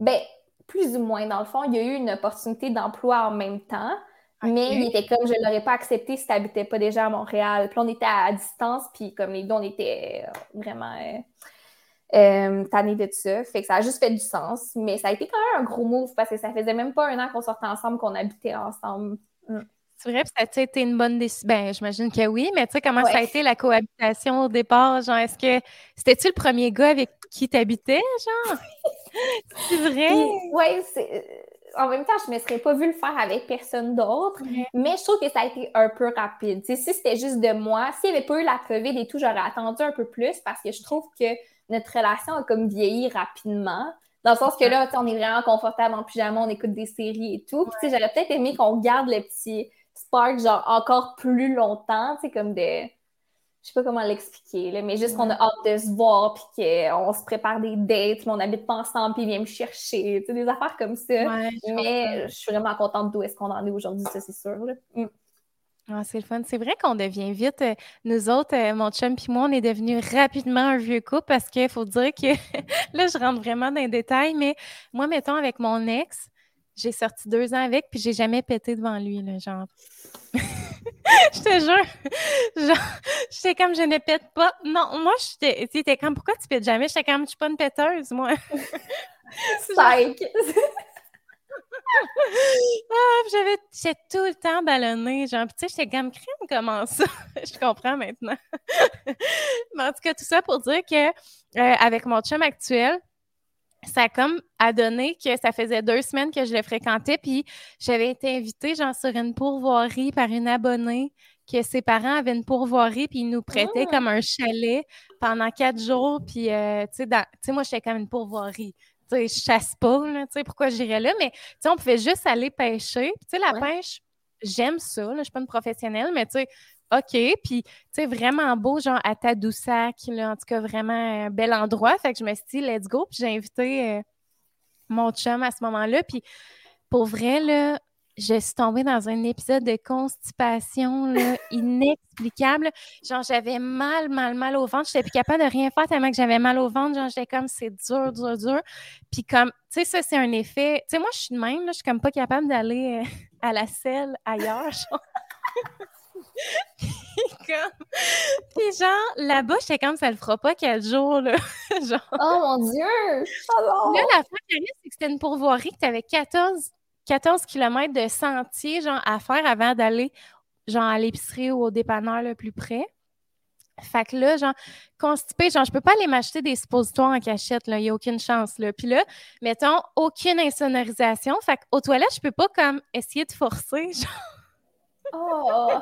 [SPEAKER 2] Ben, plus ou moins. Dans le fond, il y a eu une opportunité d'emploi en même temps. Mais il était comme, je ne l'aurais pas accepté si tu n'habitais pas déjà à Montréal. Puis on était à, distance, puis comme les deux, on était vraiment. Euh, euh, tanné de ça. Fait que ça a juste fait du sens. Mais ça a été quand même un gros move parce que ça faisait même pas un an qu'on sortait ensemble, qu'on habitait ensemble.
[SPEAKER 1] Mm. C'est vrai, ça a été une bonne décision. Ben, j'imagine que oui, mais tu sais, comment ça a été la cohabitation au départ? Genre, est-ce que c'était-tu le premier gars avec qui t'habitais, genre? c'est vrai?
[SPEAKER 2] Oui, c'est en même temps, je ne me serais pas vu le faire avec personne d'autre, mais je trouve que ça a été un peu rapide. si c'était juste de moi, s'il n'y avait pas eu la COVID et tout, j'aurais attendu un peu plus parce que je trouve que notre relation a comme vieilli rapidement. Dans le sens que là, on est vraiment confortable en pyjama, on écoute des séries et tout. Puis j'aurais peut-être aimé qu'on garde le petit spark genre encore plus longtemps, tu sais, comme des... Je sais pas comment l'expliquer, mais juste qu'on a hâte de se voir, puis qu'on se prépare des dates, mais on habite pas ensemble, puis il vient me chercher, tu sais, des affaires comme ça. mais je suis vraiment contente d'où est-ce qu'on en est aujourd'hui, ça, c'est sûr. Mm.
[SPEAKER 1] Ah, c'est le fun. C'est vrai qu'on devient vite, euh, nous autres, euh, mon chum puis moi, on est devenus rapidement un vieux couple parce qu'il faut dire que là, je rentre vraiment dans les détails, mais moi, mettons, avec mon ex, j'ai sorti deux ans avec, puis j'ai jamais pété devant lui, genre. je te jure. Genre, j'étais comme, je ne pète pas. Non, moi, j'étais, tu comme, pourquoi tu pètes jamais? J'étais comme, je suis pas une péteuse, moi.
[SPEAKER 2] Psych!
[SPEAKER 1] Ah, j'avais, j'étais tout le temps ballonnée, genre, tu sais, j'étais gamme crème, comment ça? je comprends maintenant. Mais en tout cas, tout ça pour dire que euh, avec mon chum actuel, ça a comme a donné que ça faisait deux semaines que je le fréquentais, puis j'avais été invitée, genre, sur une pourvoirie par une abonnée que ses parents avaient une pourvoirie, puis ils nous prêtaient ah! comme un chalet pendant quatre jours, puis, euh, tu sais, moi, j'étais comme une pourvoirie je chasse pas, tu sais, pourquoi j'irais là, mais tu sais, on pouvait juste aller pêcher. Tu sais, la pêche, j'aime ça, là, je suis pas une professionnelle, mais tu sais, OK, puis tu sais, vraiment beau, genre à Tadoussac, là, en tout cas, vraiment un bel endroit. Fait que je me suis dit, let's go, puis j'ai invité euh, mon chum à ce moment-là, puis pour vrai, là, je suis tombée dans un épisode de constipation inexplicable. Genre, j'avais mal, mal, mal au ventre. Je n'étais plus capable de rien faire tellement que j'avais mal au ventre. Genre, j'étais comme, c'est dur, dur, dur. Puis comme, tu sais, ça, c'est un effet... Tu sais, moi, je suis de même, je suis comme pas capable d'aller euh, à la selle ailleurs, genre. puis, genre, là-bas, j'étais comme, ça le fera pas quatre jours, là.
[SPEAKER 2] genre... Oh mon Dieu!
[SPEAKER 1] Oh là, la fin c'est que c'était une pourvoirie que tu avais 14 14 km de sentier, genre, à faire avant d'aller, genre, à l'épicerie ou au dépanneur le plus près. Fait que là, genre, constipé, genre, je peux pas aller m'acheter des suppositoires en cachette, là, il n'y a aucune chance, là. Puis là, mettons, aucune insonorisation. Fait qu'aux toilettes, je peux pas, comme, essayer de forcer, genre.
[SPEAKER 2] Oh!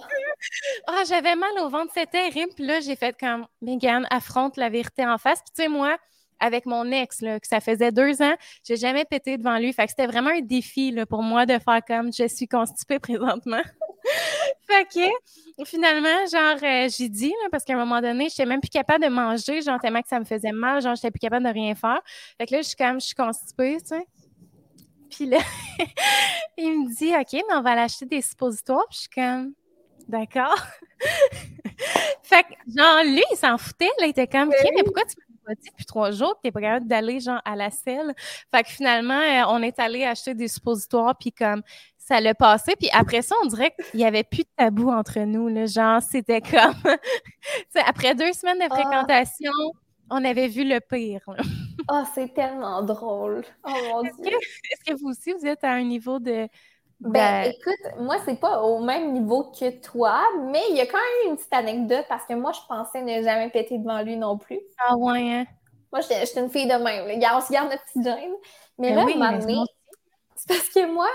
[SPEAKER 1] Ah, j'avais mal au ventre, c'était terrible. Puis là, j'ai fait comme, Megan, affronte la vérité en face. Puis tu sais, moi, avec mon ex, là, que ça faisait deux ans, j'ai jamais pété devant lui. Fait que c'était vraiment un défi là, pour moi de faire comme je suis constipée présentement. fait que finalement, genre, euh, j'ai dit, là, parce qu'à un moment donné, j'étais même plus capable de manger, genre tellement que ça me faisait mal, genre j'étais plus capable de rien faire. Fait que là, je suis comme, je suis constipée, tu sais. Puis là, il me dit, OK, mais on va aller acheter des suppositoires. Puis je suis comme, d'accord. fait que, genre, lui, il s'en foutait, là. Il était comme, OK, mais pourquoi tu pas dit depuis trois jours t'es pas capable d'aller, genre, à la selle? Fait que finalement, euh, on est allé acheter des suppositoires, puis comme, ça l'a passé. Puis après ça, on dirait qu'il n'y avait plus de tabou entre nous. Là. Genre, c'était comme. après deux semaines de ah. fréquentation, on avait vu le pire.
[SPEAKER 2] oh, c'est tellement drôle. Oh mon Dieu.
[SPEAKER 1] Est-ce que, vous aussi, vous êtes à un niveau de.
[SPEAKER 2] Ben, écoute, moi, c'est pas au même niveau que toi, mais il y a quand même une petite anecdote parce que moi, je pensais ne jamais péter devant lui non plus.
[SPEAKER 1] Ah ouais, hein?
[SPEAKER 2] Moi, j'étais une fille de même. on se garde notre petite gêne. Mais ben là, oui, c'est parce que moi,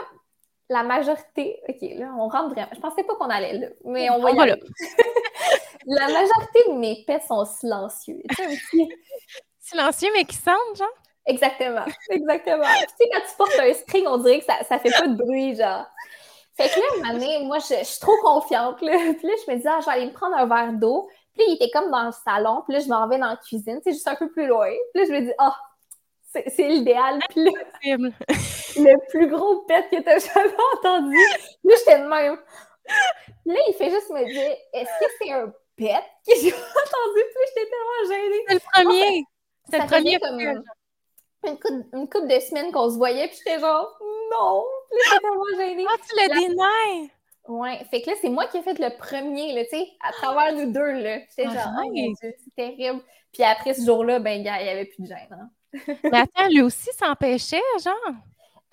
[SPEAKER 2] la majorité. OK, là, on rentre vraiment. Je pensais pas qu'on allait là, mais on va y aller. la majorité de mes pets sont silencieux.
[SPEAKER 1] silencieux, mais qui sentent, genre?
[SPEAKER 2] Exactement. Exactement. tu sais, quand tu portes un string, on dirait que ça, ça fait pas de bruit, genre. Fait que là, une année, moi, je, suis trop confiante. Là. Puis là, je me dis, ah, j'allais me prendre un verre d'eau. Puis là, il était comme dans le salon. Puis là, je m'en vais dans la cuisine, c'est juste un peu plus loin. Puis là, je me dis, ah, c'est l'idéal. Puis le plus gros pet que t'as jamais entendu. Là, j'étais de même. Là, il fait juste me dire Est-ce que c'est un pet que j'ai entendu? Puis j'étais tellement gênée.
[SPEAKER 1] C'est le premier. C'est le premier comme
[SPEAKER 2] une, coupe, une couple de semaines qu'on se voyait, puis j'étais genre Non. J'étais tellement gênée.
[SPEAKER 1] Ah, tu le dénies!
[SPEAKER 2] Ouais, fait que là, c'est moi qui ai fait le premier, là, tu sais, à travers nous deux, là. J'étais ah, genre, oh mon Dieu, c'est terrible. Puis après ce jour-là, ben, il n'y avait plus de gêne. Hein.
[SPEAKER 1] Mais attends, lui aussi s'empêchait, genre?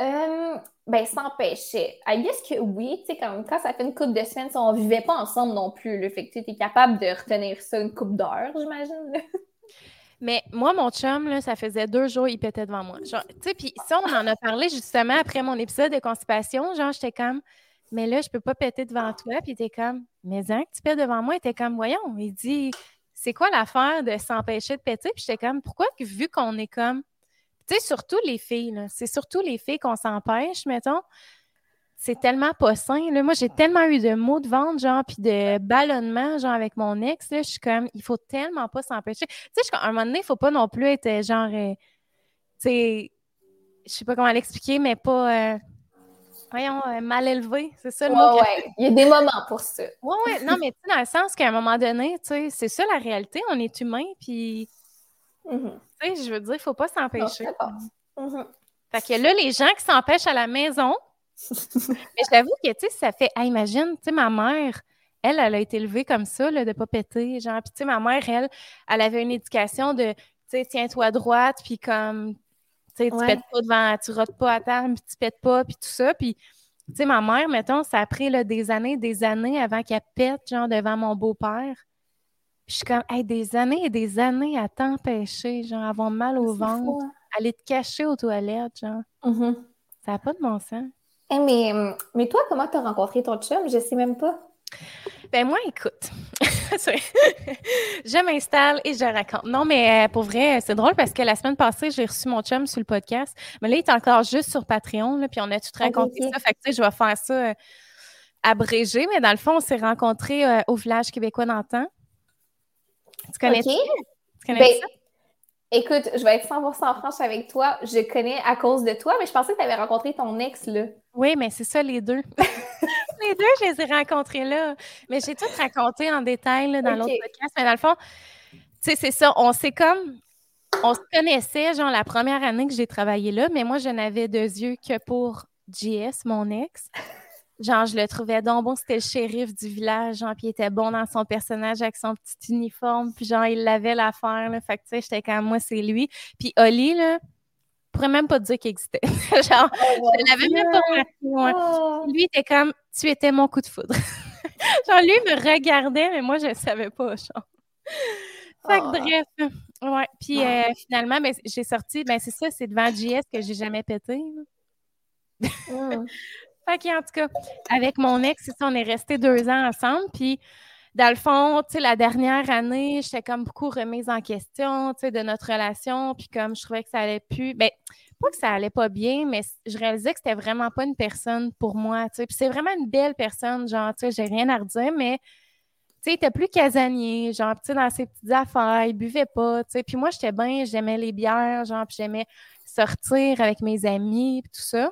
[SPEAKER 2] Euh, ben, s'empêchait. I guess que oui, tu sais, quand, quand ça fait une couple de semaines, on vivait pas ensemble non plus, le Fait que tu es capable de retenir ça une coupe d'heures, j'imagine,
[SPEAKER 1] Mais moi, mon chum, ça faisait deux jours, il pétait devant moi. Tu sais, puis ça, on en a parlé justement après mon épisode de constipation. Genre, j'étais comme, mais là, je peux pas péter devant toi. Puis il comme, mais hein, tu pètes devant moi? Il était comme, voyons. Il dit, c'est quoi l'affaire de s'empêcher de péter? Puis j'étais comme, pourquoi, vu qu'on est comme, tu sais, surtout les filles, c'est surtout les filles qu'on s'empêche, mettons. C'est tellement pas sain. Là. Moi, j'ai tellement eu de mots de vente, genre, puis de ballonnement, genre, avec mon ex. Là, je suis comme, il faut tellement pas s'empêcher. Tu sais, à un moment donné, il faut pas non plus être, genre, euh, tu sais, je sais pas comment l'expliquer, mais pas. Euh, voyons, euh, mal élevé, c'est ça le mot.
[SPEAKER 2] Ouais, il y a des moments pour ça.
[SPEAKER 1] Oui, oui, non, mais tu dans le sens qu'à un moment donné, tu sais, c'est ça la réalité, on est humain, puis. Mm-hmm. Tu sais, je veux dire, il faut pas s'empêcher. Mm-hmm. Fait que là, les gens qui s'empêchent à la maison, mais j'avoue que, tu sais, ça fait. imagine, tu sais, ma mère, elle, elle a été élevée comme ça, là, de pas péter. Genre, puis, tu sais, ma mère, elle, elle avait une éducation de, tu sais, tiens-toi droite, puis comme, tu sais, tu pètes pas devant, tu rotes pas à terre, puis tu pètes pas, puis tout ça. Puis, tu sais, ma mère, mettons, ça a pris là, des années, des années avant qu'elle pète, genre, devant mon beau-père. Je suis comme, hey, des années et des années à t'empêcher, genre, avoir mal au ventre, hein. aller te cacher aux toilettes, genre.
[SPEAKER 2] Mm-hmm.
[SPEAKER 1] Ça n'a pas de bon sens.
[SPEAKER 2] Hey, mais, mais toi, comment tu as rencontré ton chum? Je sais même pas.
[SPEAKER 1] Ben moi, écoute, je m'installe et je raconte. Non, mais euh, pour vrai, c'est drôle parce que la semaine passée, j'ai reçu mon chum sur le podcast. Mais là, il est encore juste sur Patreon, là, puis on a tout raconté ça. Fait que, tu je vais faire ça euh, abrégé. Mais dans le fond, on s'est rencontrés euh, au village québécois d'antan. Tu connais, ça? tu connais ben, ça?
[SPEAKER 2] Écoute, je vais être 100% franche avec toi. Je connais à cause de toi, mais je pensais que tu avais rencontré ton ex, là.
[SPEAKER 1] Oui, mais c'est ça, les deux. les deux, je les ai rencontrés là. Mais j'ai tout raconté en détail dans l'autre podcast. Mais dans le fond, tu sais, c'est ça. On s'est comme. On se connaissait, genre, la première année que j'ai travaillé là, mais moi, je n'avais deux yeux que pour JS, mon ex. Genre, je le trouvais donc bon, c'était le shérif du village, genre, puis il était bon dans son personnage avec son petit uniforme, puis genre, il l'avait l'affaire, là. Fait que, tu sais, j'étais comme, moi, c'est lui. Puis Oli, là, pourrais même pas dire qu'il existait. genre, oh, je l'avais même pas remarqué. Oh. Lui, était comme, tu étais mon coup de foudre. genre, lui me regardait, mais moi, je savais pas, genre. Fait que, oh. bref. Ouais. Puis euh, finalement, ben, j'ai sorti, ben c'est ça, c'est devant JS que j'ai jamais pété. Fait que, en tout cas, avec mon ex, on est resté deux ans ensemble. Puis, dans le fond, tu sais, la dernière année, j'étais comme beaucoup remise en question, tu sais, de notre relation. Puis, comme je trouvais que ça allait plus. Ben, pas que ça allait pas bien, mais je réalisais que c'était vraiment pas une personne pour moi, tu sais. Puis, c'est vraiment une belle personne, genre, tu sais, j'ai rien à redire, mais tu sais, il était plus casanier, genre, tu dans ses petites affaires, il buvait pas, tu sais. Puis moi, j'étais bien, j'aimais les bières, genre, puis j'aimais sortir avec mes amis, puis tout ça.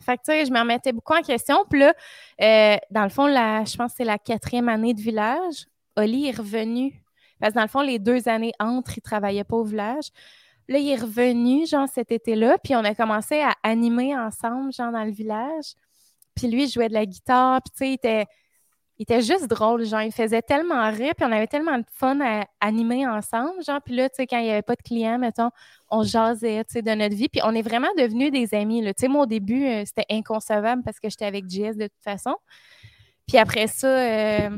[SPEAKER 1] Fait que, tu sais, je me remettais beaucoup en question. Puis là, euh, dans le fond, je pense que c'est la quatrième année de village. Oli est revenu. Parce que dans le fond, les deux années entre, il travaillait pas au village. Là, il est revenu, genre, cet été-là. Puis on a commencé à animer ensemble, genre, dans le village. Puis lui, il jouait de la guitare. Puis, tu sais, il était il était juste drôle, genre, il faisait tellement rire, puis on avait tellement de fun à animer ensemble, genre, puis là, tu sais, quand il n'y avait pas de clients, mettons, on jasait, tu sais, de notre vie, puis on est vraiment devenus des amis. Tu sais, moi, au début, euh, c'était inconcevable parce que j'étais avec JS de toute façon. Puis après ça, euh,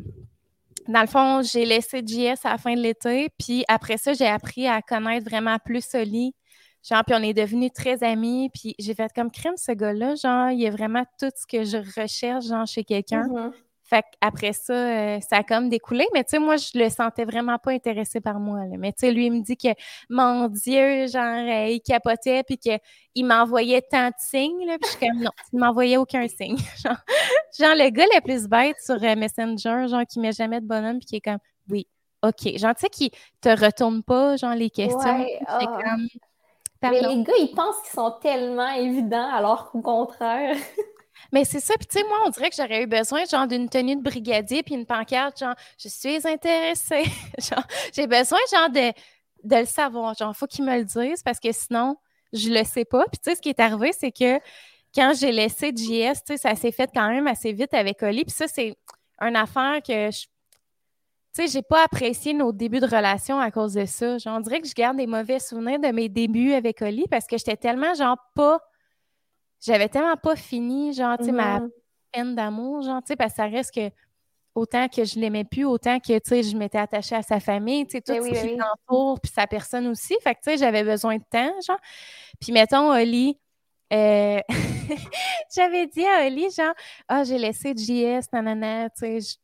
[SPEAKER 1] dans le fond, j'ai laissé JS à la fin de l'été, puis après ça, j'ai appris à connaître vraiment plus Oli, Genre, puis on est devenus très amis, puis j'ai fait comme crime ce gars-là, genre, il a vraiment tout ce que je recherche, genre, chez quelqu'un. Mm-hmm. Fait après ça, euh, ça a comme découlé. Mais tu sais, moi, je le sentais vraiment pas intéressé par moi. Là. Mais tu sais, lui, il me dit que, mon Dieu, genre, euh, il capotait, puis qu'il m'envoyait tant de signes. Là, puis je suis comme, non, il m'envoyait aucun signe. genre, genre, le gars le plus bête sur euh, Messenger, genre, qui met jamais de bonhomme, puis qui est comme, oui, OK. Genre, tu sais, qui te retourne pas, genre, les questions. Ouais,
[SPEAKER 2] ah. comme, mais les gars, ils pensent qu'ils sont tellement évidents, alors qu'au contraire.
[SPEAKER 1] Mais c'est ça. Puis, tu sais, moi, on dirait que j'aurais eu besoin, genre, d'une tenue de brigadier puis une pancarte, genre, je suis intéressée. genre, j'ai besoin, genre, de, de le savoir. Genre, faut qu'il me le dise parce que sinon, je le sais pas. Puis, tu sais, ce qui est arrivé, c'est que quand j'ai laissé JS, tu sais, ça s'est fait quand même assez vite avec Oli. Puis, ça, c'est une affaire que je. Tu sais, j'ai pas apprécié nos débuts de relation à cause de ça. Genre, on dirait que je garde des mauvais souvenirs de mes débuts avec Oli parce que j'étais tellement, genre, pas j'avais tellement pas fini, genre, tu sais, ma peine d'amour, genre, tu sais, parce que ça reste que autant que je l'aimais plus, autant que, tu sais, je m'étais attachée à sa famille, tu sais, tout ben ce qui l'entoure, puis sa personne aussi. Fait que, tu sais, j'avais besoin de temps, genre. Puis, mettons, Oli, euh, j'avais dit à Oli, genre, ah, j'ai laissé JS, nanana, tu sais,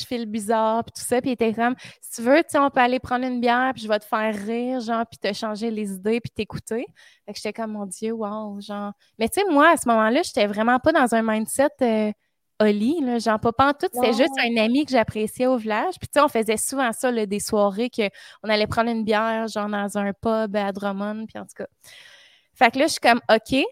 [SPEAKER 1] je file bizarre, puis tout ça. Puis il était comme, si tu veux, tu sais, on peut aller prendre une bière, puis je vais te faire rire, genre, puis te changer les idées, puis t'écouter. Fait que j'étais comme, mon Dieu, wow, genre. Mais tu sais, moi, à ce moment-là, j'étais vraiment pas dans un mindset euh, Oli, là, genre, pas en tout. C'est juste un ami que j'appréciais au village. Puis tu sais, on faisait souvent ça, là, des soirées qu'on allait prendre une bière, genre, dans un pub à Drummond, puis en tout cas. Fait que là, je suis comme, OK.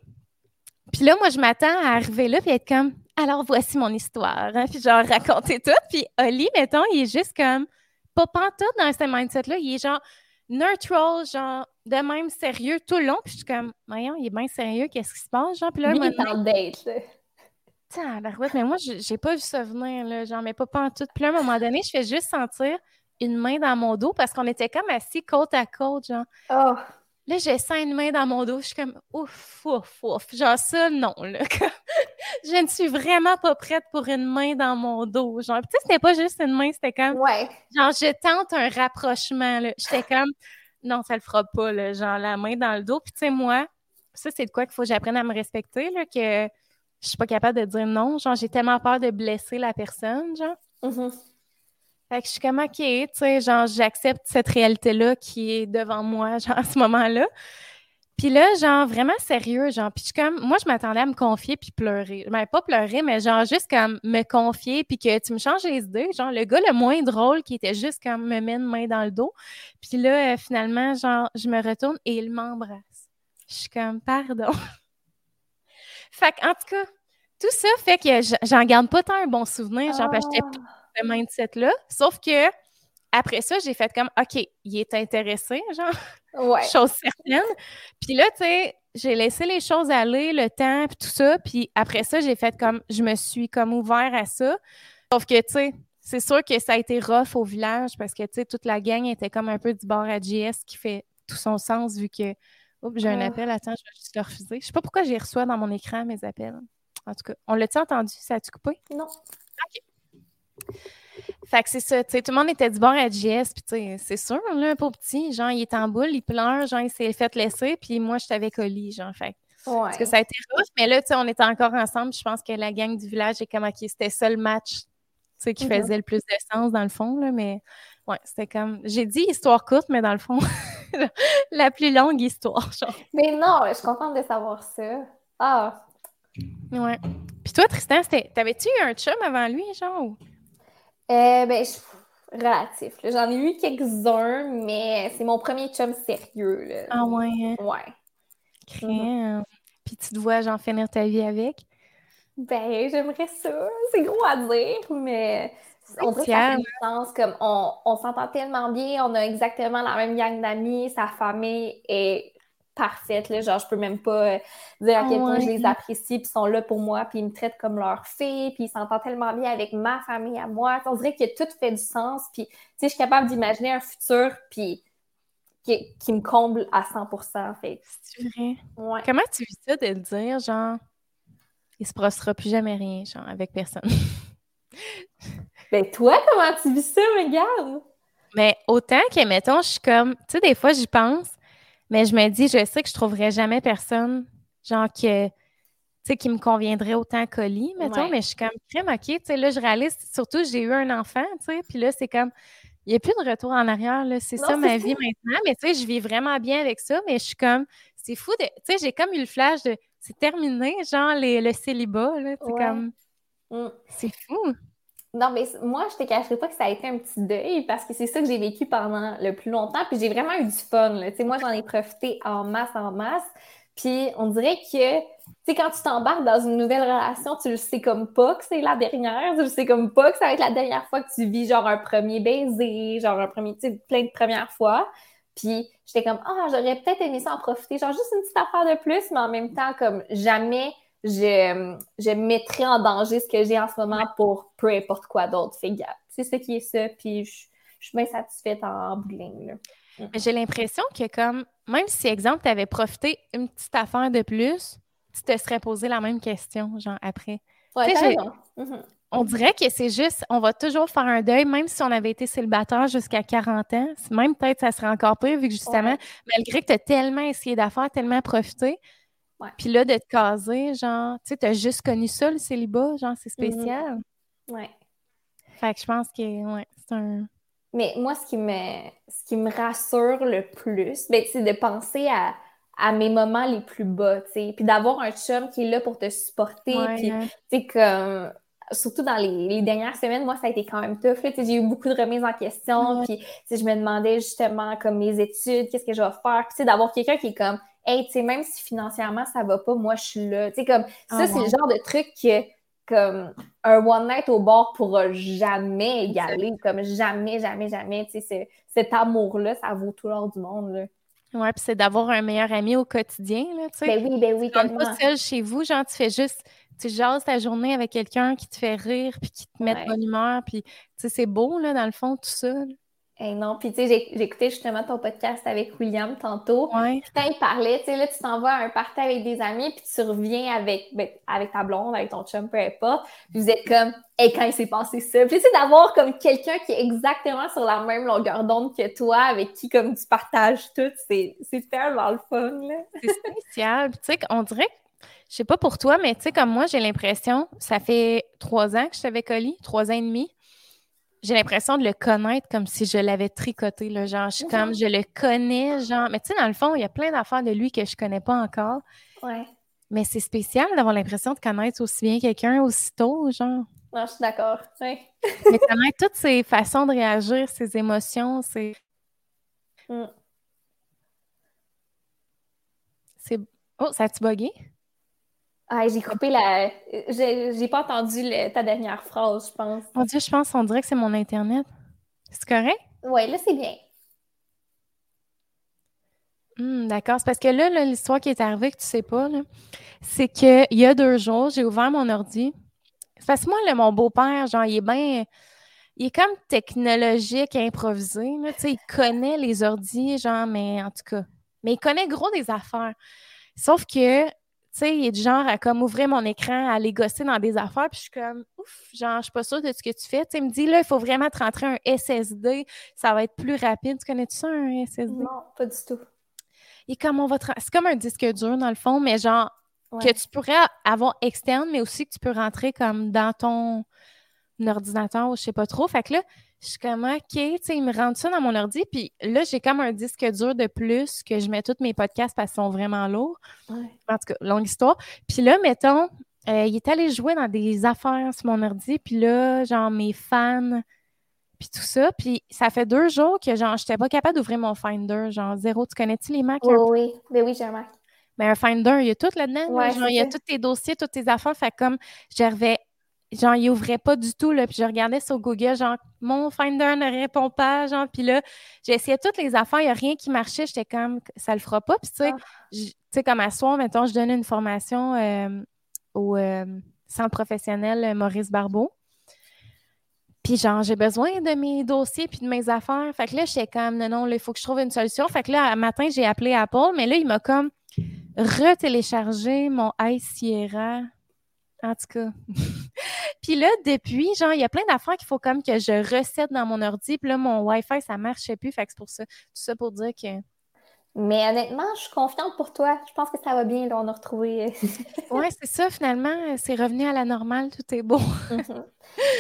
[SPEAKER 1] Puis là, moi, je m'attends à arriver là, puis être comme, alors voici mon histoire. Hein, puis genre raconter tout. Puis Oli, mettons, il est juste comme pas pantoute dans ce mindset-là. Il est genre neutral, genre de même sérieux tout le long. Puis je suis comme, voyons, il est bien sérieux, qu'est-ce qui se passe? Genre, puis là,
[SPEAKER 2] il est en date,
[SPEAKER 1] là. mais moi, j'ai pas vu ça venir, là, genre, mais pas pantoute. Puis là, à un moment donné, je fais juste sentir une main dans mon dos parce qu'on était comme assis côte à côte, genre.
[SPEAKER 2] Oh.
[SPEAKER 1] Là, j'ai cinq mains dans mon dos. Je suis comme ouf, ouf, ouf. Genre ça, non. Là. je ne suis vraiment pas prête pour une main dans mon dos. Genre, tu sais, c'était pas juste une main, c'était comme.
[SPEAKER 2] Ouais.
[SPEAKER 1] Genre, je tente un rapprochement. J'étais comme non, ça le fera pas, là. Genre, la main dans le dos. Puis, tu sais, moi, ça, c'est de quoi qu'il faut que j'apprenne à me respecter, là, que je suis pas capable de dire non. Genre, j'ai tellement peur de blesser la personne, genre.
[SPEAKER 2] Mm-hmm.
[SPEAKER 1] Fait que je suis comme, OK, tu sais, genre, j'accepte cette réalité-là qui est devant moi, genre, à ce moment-là. Puis là, genre, vraiment sérieux, genre, puis je suis comme, moi, je m'attendais à me confier puis pleurer. Ben, pas pleurer, mais genre, juste comme me confier puis que tu me changes les idées. Genre, le gars le moins drôle qui était juste comme me met une main dans le dos. Puis là, euh, finalement, genre, je me retourne et il m'embrasse. Je suis comme, pardon. fait en tout cas, tout ça fait que j'en garde pas tant un bon souvenir. Genre, que j'étais ah ce mindset-là. Sauf que après ça, j'ai fait comme OK, il est intéressé, genre.
[SPEAKER 2] Ouais.
[SPEAKER 1] Chose certaine. Puis là, tu sais, j'ai laissé les choses aller, le temps, puis tout ça. Puis après ça, j'ai fait comme je me suis comme ouvert à ça. Sauf que, tu sais, c'est sûr que ça a été rough au village parce que, tu sais, toute la gang était comme un peu du bord à JS qui fait tout son sens vu que. Oups, j'ai un ah. appel. Attends, je vais juste le refuser. Je sais pas pourquoi j'ai reçu dans mon écran mes appels. En tout cas, on l'a-tu entendu? Ça a-tu coupé?
[SPEAKER 2] Non.
[SPEAKER 1] OK. Fait que c'est ça, tu sais, tout le monde était du bord à JS, puis tu sais, c'est sûr, là, pauvre petit, genre, il est en boule, il pleure, genre, il s'est fait laisser, puis moi, j'étais avec Oli, genre, fait Parce que ça a été rough, mais là, tu sais, on était encore ensemble. Je pense que la gang du village est comme, OK, c'était ça le match, tu sais, qui mm-hmm. faisait le plus de sens dans le fond, là, mais ouais, c'était comme, j'ai dit histoire courte, mais dans le fond, la plus longue histoire, genre.
[SPEAKER 2] Mais non, je suis contente de savoir ça. Ah!
[SPEAKER 1] Ouais. Puis toi, Tristan, t'avais-tu eu un chum avant lui, genre?
[SPEAKER 2] Euh, ben, je relatif. J'en ai eu quelques-uns, mais c'est mon premier chum sérieux. Là.
[SPEAKER 1] Ah ouais? Hein?
[SPEAKER 2] Ouais.
[SPEAKER 1] Crème. Puis tu te vois, genre, finir ta vie avec?
[SPEAKER 2] Ben, j'aimerais ça. C'est gros à dire, mais on dirait que ça fait sens. Comme on, on s'entend tellement bien, on a exactement la même gang d'amis, sa famille est parfaite. Là. Genre, je peux même pas euh, dire à quel point je les apprécie, puis ils sont là pour moi, puis ils me traitent comme leur fille, puis ils s'entendent tellement bien avec ma famille à moi. On dirait que tout fait du sens, puis tu sais, je suis capable d'imaginer un futur, puis qui, qui, me comble à 100 fait.
[SPEAKER 1] C'est vrai? Ouais. Comment tu vis ça de le dire, genre, il se passera plus jamais rien, genre, avec personne?
[SPEAKER 2] ben, toi, comment tu vis ça, regarde?
[SPEAKER 1] Mais autant que, mettons, je suis comme, tu sais, des fois, j'y pense, mais je me dis, je sais que je trouverais jamais personne, genre, que, tu sais, qui me conviendrait autant qu'Oli, mettons, mais je suis comme, crème, OK, tu sais, là, je réalise, surtout, j'ai eu un enfant, tu sais, puis là, c'est comme, il n'y a plus de retour en arrière, là, c'est ça ma vie maintenant, mais tu sais, je vis vraiment bien avec ça, mais je suis comme, c'est fou de, tu sais, j'ai comme eu le flash de, c'est terminé, genre, les, le célibat, là, c'est comme, mm. c'est fou.
[SPEAKER 2] Non, mais moi, je te cacherai pas que ça a été un petit deuil parce que c'est ça que j'ai vécu pendant le plus longtemps. Puis j'ai vraiment eu du fun. Là. Moi, j'en ai profité en masse, en masse. Puis on dirait que, tu sais, quand tu t'embarques dans une nouvelle relation, tu le sais comme pas que c'est la dernière. Tu le sais comme pas que ça va être la dernière fois que tu vis genre un premier baiser, genre un premier, tu plein de premières fois. Puis j'étais comme, ah, j'aurais peut-être aimé ça en profiter, genre juste une petite affaire de plus, mais en même temps, comme jamais je, je mettrais en danger ce que j'ai en ce moment pour peu importe quoi d'autre. Fait c'est ce qui est ça, puis je, suis bien satisfaite en.
[SPEAKER 1] Mm. J'ai l'impression que comme, même si, exemple, tu avais profité une petite affaire de plus, tu te serais posé la même question, genre, après.
[SPEAKER 2] Ouais, mm-hmm.
[SPEAKER 1] On dirait que c'est juste, on va toujours faire un deuil, même si on avait été célibataire jusqu'à 40 ans. Même peut-être ça serait encore pire, vu que justement, malgré que tu as tellement essayé d'affaires, tellement profité, puis là, de te caser, genre, tu sais, t'as juste connu ça, le célibat, genre, c'est mm-hmm. spécial.
[SPEAKER 2] Ouais.
[SPEAKER 1] Fait que je pense que, ouais, c'est un...
[SPEAKER 2] Mais moi, ce qui me, ce qui me rassure le plus, ben, c'est de penser à, à mes moments les plus bas, tu sais, puis d'avoir un chum qui est là pour te supporter, puis, tu sais, comme surtout dans les, dernières semaines, moi, ça a été quand même tough. J'ai eu beaucoup de remises en question. Puis, je me demandais justement, comme mes études, qu'est-ce que je vais faire. Puis, d'avoir quelqu'un qui est comme, hey, tu sais, même si financièrement ça va pas, moi je suis là. Tu sais, comme ça, ah c'est le genre de truc que comme un one night au bord pourra jamais égaler, comme jamais, jamais, jamais. Tu sais, cet amour-là, ça vaut tout l'or du monde. Là.
[SPEAKER 1] Ouais, puis c'est d'avoir un meilleur ami au quotidien, là, tu sais.
[SPEAKER 2] Ben oui, ben oui,
[SPEAKER 1] tellement. pas seul chez vous, genre, tu fais juste, tu jases ta journée avec quelqu'un qui te fait rire, puis qui te met de bonne humeur, puis, tu sais, c'est beau, là, dans le fond, tout ça
[SPEAKER 2] non, puis tu sais, j'écoutais justement ton podcast avec William tantôt.
[SPEAKER 1] Ouais.
[SPEAKER 2] Puis quand il parlait, tu sais, là, tu t'en vas à un party avec des amis, puis tu reviens avec, ben, avec ta blonde, avec ton chum, peu importe. Puis vous êtes comme, hey, quand il s'est passé ça. Puis tu sais, d'avoir comme quelqu'un qui est exactement sur la même longueur d'onde que toi, avec qui comme tu partages tout, c'est tellement le fun, là.
[SPEAKER 1] C'est spécial. tu sais, on dirait je sais pas pour toi, mais tu sais, comme moi, j'ai l'impression, ça fait trois ans que je t'avais collé, trois ans et demi j'ai l'impression de le connaître comme si je l'avais tricoté. Là, genre, je suis comme, je le connais, genre. Mais tu sais, dans le fond, il y a plein d'affaires de lui que je connais pas encore.
[SPEAKER 2] Ouais.
[SPEAKER 1] Mais c'est spécial d'avoir l'impression de connaître aussi bien quelqu'un aussitôt, genre.
[SPEAKER 2] Non, je suis d'accord. Ouais.
[SPEAKER 1] Mais connaître toutes ses façons de réagir, ses émotions, c'est. Mm. C'est. Oh, ça a-tu bugué?
[SPEAKER 2] Ah, j'ai coupé la. J'ai pas entendu ta dernière phrase, je pense.
[SPEAKER 1] Mon Dieu, je pense qu'on dirait que c'est mon Internet. C'est correct?
[SPEAKER 2] Oui, là, c'est bien.
[SPEAKER 1] Hmm, d'accord. C'est parce que là, l'histoire qui est arrivée, que tu sais pas, c'est qu'il y a deux jours, j'ai ouvert mon ordi. Parce que moi, mon beau-père, genre, il est bien. Il est comme technologique, improvisé. Là, il connaît les ordis, genre, mais en tout cas. Mais il connaît gros des affaires. Sauf que sais, il est du genre à comme ouvrir mon écran, à aller gosser dans des affaires, puis je suis comme, ouf, genre, je suis pas sûre de ce que tu fais. Tu sais, il me dit, là, il faut vraiment te rentrer un SSD, ça va être plus rapide. Tu connais-tu ça, un SSD?
[SPEAKER 2] Non, pas du tout.
[SPEAKER 1] et comme on va. C'est comme un disque dur, dans le fond, mais genre, que tu pourrais avoir externe, mais aussi que tu peux rentrer comme dans ton ordinateur ou je sais pas trop. Fait que là, je suis comme, OK, tu sais, ils me rendent ça dans mon ordi. Puis là, j'ai comme un disque dur de plus que je mets tous mes podcasts parce qu'ils sont vraiment lourds. En tout cas, longue histoire. Puis là, mettons, euh, il est allé jouer dans des affaires sur mon ordi. Puis là, genre, mes fans, puis tout ça. Puis ça fait deux jours que, genre, j'étais pas capable d'ouvrir mon Finder. Genre, zéro. Tu connais-tu les Macs?
[SPEAKER 2] Oui, oui. Ben oui, j'ai un Mac.
[SPEAKER 1] Mais un Finder, il y a tout là-dedans. il y a tous tes dossiers, toutes tes affaires. Fait comme, j'avais genre, il ouvrait pas du tout, là, puis je regardais sur Google, genre, mon Finder ne répond pas, genre, puis là, j'ai essayé toutes les affaires, il n'y a rien qui marchait, j'étais comme, ça le fera pas, puis tu sais, ah. tu sais, comme à soir, mettons, je donnais une formation euh, au euh, centre professionnel euh, Maurice Barbeau, puis genre, j'ai besoin de mes dossiers puis de mes affaires, fait que là, j'étais comme, non, non, il faut que je trouve une solution, fait que là, un matin, j'ai appelé Apple, mais là, il m'a comme retéléchargé mon iSierra, en tout cas. puis là, depuis, genre, il y a plein d'affaires qu'il faut comme que je recette dans mon ordi. Puis là, mon Wi-Fi, ça marchait plus. Fait que c'est pour ça. Tout ça pour dire que.
[SPEAKER 2] Mais honnêtement, je suis confiante pour toi. Je pense que ça va bien. Là, on a retrouvé. Euh,
[SPEAKER 1] oui, c'est ça. Finalement, c'est revenu à la normale. Tout est beau.
[SPEAKER 2] Mhm.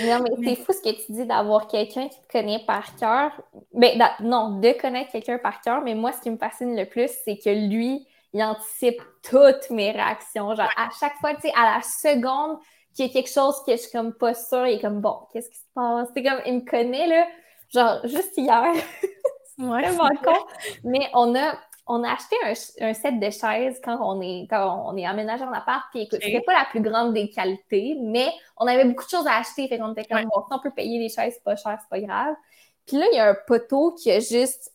[SPEAKER 2] Non, mais c'est fou ce que tu dis d'avoir quelqu'un qui te connaît par cœur. Ben, non, de connaître quelqu'un par cœur. Mais moi, ce qui me fascine le plus, c'est que lui, il anticipe toutes mes réactions. Genre, à chaque fois, tu sais, à la seconde qu'il y a quelque chose que je suis comme pas sûre, il est comme, bon, qu'est-ce qui se passe? C'est comme, il me connaît, là, genre, juste hier. c'est vraiment con. Mais on a, on a acheté un, set de chaises quand on est, quand on est emménagé en appart. Puis écoute, c'était pas la plus grande des qualités, mais on avait beaucoup de choses à acheter. Fait qu'on était comme, bon, si on peut payer les chaises, c'est pas cher, c'est pas grave. Puis là, il y a un poteau qui a juste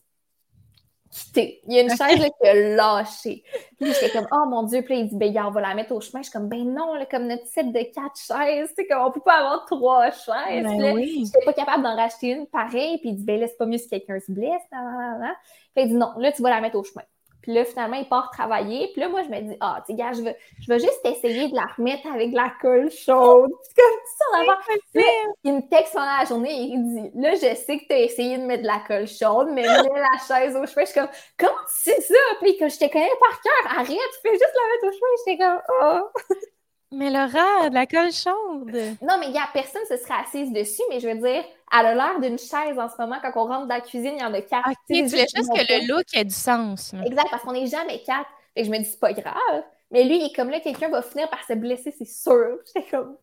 [SPEAKER 2] il y a une chaise qui a lâché. Puis j'étais comme, oh mon Dieu. Puis il dit, ben, on va la mettre au chemin. Je suis comme, ben non, comme notre set de quatre chaises. Tu sais, comme, on peut pas avoir trois chaises. Ben oui. J'étais pas capable d'en racheter une pareille. Puis il dit, ben là, c'est pas mieux si quelqu'un se blesse. Puis il dit, non, là, tu vas la mettre au chemin. Puis là, finalement, il part travailler. Puis là, moi, je me dis, ah, tu sais, gars, je vais, je vais juste essayer de la remettre avec de la colle chaude. Puis comme ça, il me texte pendant la journée et il dit, là, je sais que tu as essayé de mettre de la colle chaude, mais mets la chaise au chemin. Je suis comme, comment tu sais ça? Puis que je te connais par cœur, arrête, fais juste la mettre au chemin. J'étais comme, oh.
[SPEAKER 1] Mais Laura, de la colle chaude.
[SPEAKER 2] Non, mais il n'y a personne se serait assise dessus, mais je veux dire, elle a l'air d'une chaise en ce moment. Quand on rentre dans la cuisine, il y en a quatre.
[SPEAKER 1] Ok, tu voulais juste que le look ait du sens.
[SPEAKER 2] Exact, parce qu'on n'est jamais quatre. Et je me dis, c'est pas grave. Mais lui, il est comme là, quelqu'un va finir par se blesser, c'est sûr. J'étais comme.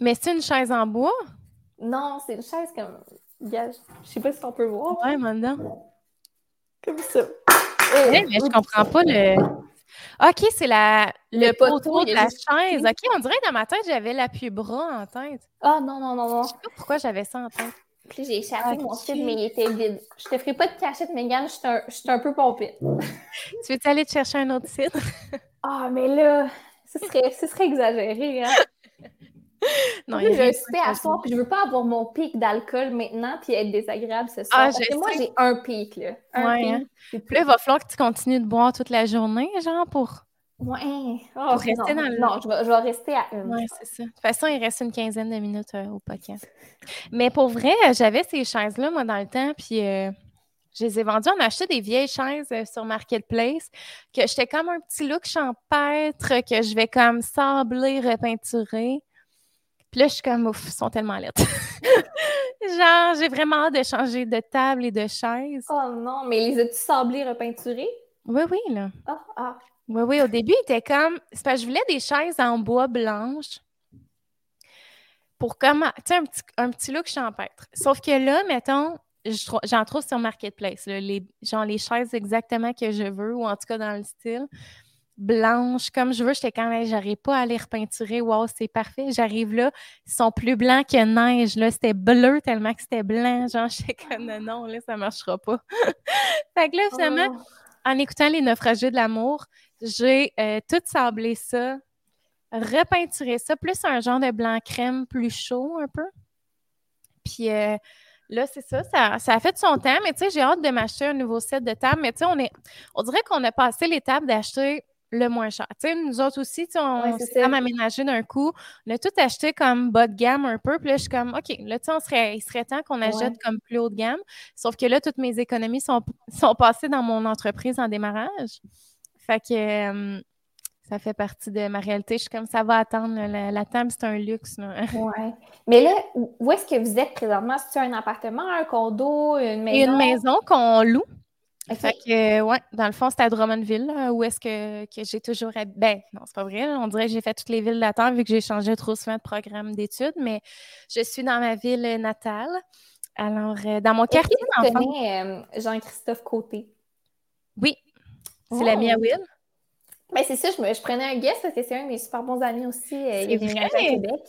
[SPEAKER 1] Mais c'est une chaise en bois?
[SPEAKER 2] Non, c'est une chaise comme. Je sais pas si on peut voir.
[SPEAKER 1] Ouais, maintenant.
[SPEAKER 2] Comme ça.
[SPEAKER 1] mais je comprends pas le. OK, c'est la, le, poteau, de la chaise. OK, on dirait que dans ma tête, j'avais l'appui-bras en tête.
[SPEAKER 2] Ah, non, non, non, non. Je
[SPEAKER 1] sais pas pourquoi j'avais ça en tête.
[SPEAKER 2] Puis j'ai échappé mon site, mais il était vide. Je te ferai pas de cachette, Megan, je suis un, je suis un peu pompée.
[SPEAKER 1] tu veux-tu aller te chercher un autre site?
[SPEAKER 2] ah, mais là, ce serait, ce serait exagéré, hein? non, il à soir, puis je veux pas avoir mon pic d'alcool maintenant, puis être désagréable ce soir. Ah, parce que moi, j'ai un pic, là. Un pic. Hein.
[SPEAKER 1] Puis là, il va falloir que tu continues de boire toute la journée, genre, pour...
[SPEAKER 2] Ouais. Oh, pour rester non, dans le... non je, vais, je, vais, rester à une.
[SPEAKER 1] Oui, c'est ça. De toute façon, il reste une quinzaine de minutes euh, au podcast. Mais pour vrai, j'avais ces chaises-là, moi, dans le temps, puis... Euh, je les ai vendues. On a acheté des vieilles chaises euh, sur Marketplace, que j'étais comme un petit look champêtre, que je vais comme sabler, repeinturer. Puis là, je suis comme, ouf, ils sont tellement lettres. Genre, j'ai vraiment hâte de changer de table et de chaise.
[SPEAKER 2] Oh non, mais les as-tu sablés repeinturés?
[SPEAKER 1] Oui, oui, là.
[SPEAKER 2] Ah, ah.
[SPEAKER 1] Oui, oui, au début, il était comme. C'est parce que je voulais des chaises en bois blanche pour comme, tu sais, un petit, un petit look champêtre. Sauf que là, mettons, j'en trouve sur Marketplace, les, genre les chaises exactement que je veux, ou en tout cas dans le style blanche comme je veux. J'étais quand même, j'arrive pas à les repeinturer. Wow, c'est parfait. J'arrive là, ils sont plus blancs que neige. Là, c'était bleu tellement que c'était blanc. Genre, j'étais comme non, non, là, ça marchera pas. fait que là, finalement, oh. en écoutant Les naufragés de l'amour, j'ai euh, tout sablé ça, repeinturé ça, plus un genre de blanc crème plus chaud un peu. Puis euh, Là, c'est ça, ça, a fait son temps, mais tu sais, j'ai hâte de m'acheter un nouveau set de table. Mais tu sais, on est, on dirait qu'on a passé l'étape d'acheter le moins cher. Tu sais, nous autres aussi, on s'est aménagé d'un coup. On a tout acheté comme bas de gamme un peu. Puis là, je suis comme, OK, là, tu sais, serait, il serait temps qu'on achète comme plus haut de gamme. Sauf que là, toutes mes économies sont, sont passées dans mon entreprise en démarrage. Fait que ça fait partie de ma réalité. Je suis comme ça va attendre. la, table, c'est un luxe.
[SPEAKER 2] Ouais. Mais là, où est-ce que vous êtes présentement? C'est un appartement, un condo, une maison?
[SPEAKER 1] Une maison qu'on loue. Fait que, ouais, dans le fond, c'est à Drummondville, où est-ce que, j'ai toujours habité. Ben, non, c'est pas vrai. On dirait que j'ai fait toutes les villes d'attente vu que j'ai changé trop souvent de programme d'études, mais je suis dans ma ville natale. Alors, euh, dans mon quartier.
[SPEAKER 2] Tu connais euh, Jean-Christophe Côté?
[SPEAKER 1] Oui. C'est l'ami à oh! Will?
[SPEAKER 2] Ben, c'est ça, je, me, je, prenais un guest parce que c'est un de mes super bons amis aussi. Euh, il est venu à Québec.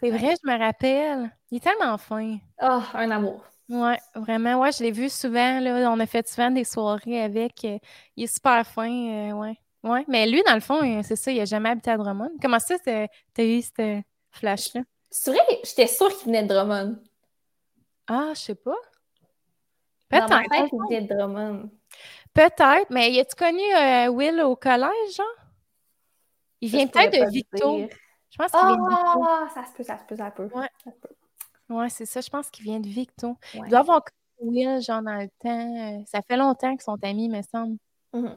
[SPEAKER 1] C'est vrai, je me rappelle. Il est tellement fin.
[SPEAKER 2] Oh, un amour.
[SPEAKER 1] Oui, vraiment. Ouais, je l'ai vu souvent. Là, on a fait souvent des soirées avec. Euh, il est super fin. Euh, ouais. ouais. Mais lui, dans le fond, c'est ça, il n'a jamais habité à Drummond. Comment ça, tu as eu cette flash-là?
[SPEAKER 2] C'est vrai, j'étais sûre qu'il venait de Drummond.
[SPEAKER 1] Ah, je sais pas.
[SPEAKER 2] Peut-être. qu'il venait de Drummond.
[SPEAKER 1] Peut-être, mais as-tu connu euh, Will au collège, genre? Il vient peut-être de Victo.
[SPEAKER 2] Je pense qu'il vient de Victo. Ah, ça se peut, ça se peut, ça peut.
[SPEAKER 1] Ouais, ouais c'est ça, je pense qu'il vient de Victo. Il doit avoir connu Will, genre, dans le temps. Euh, ça fait longtemps qu'ils sont amis, me semble. Mm-hmm.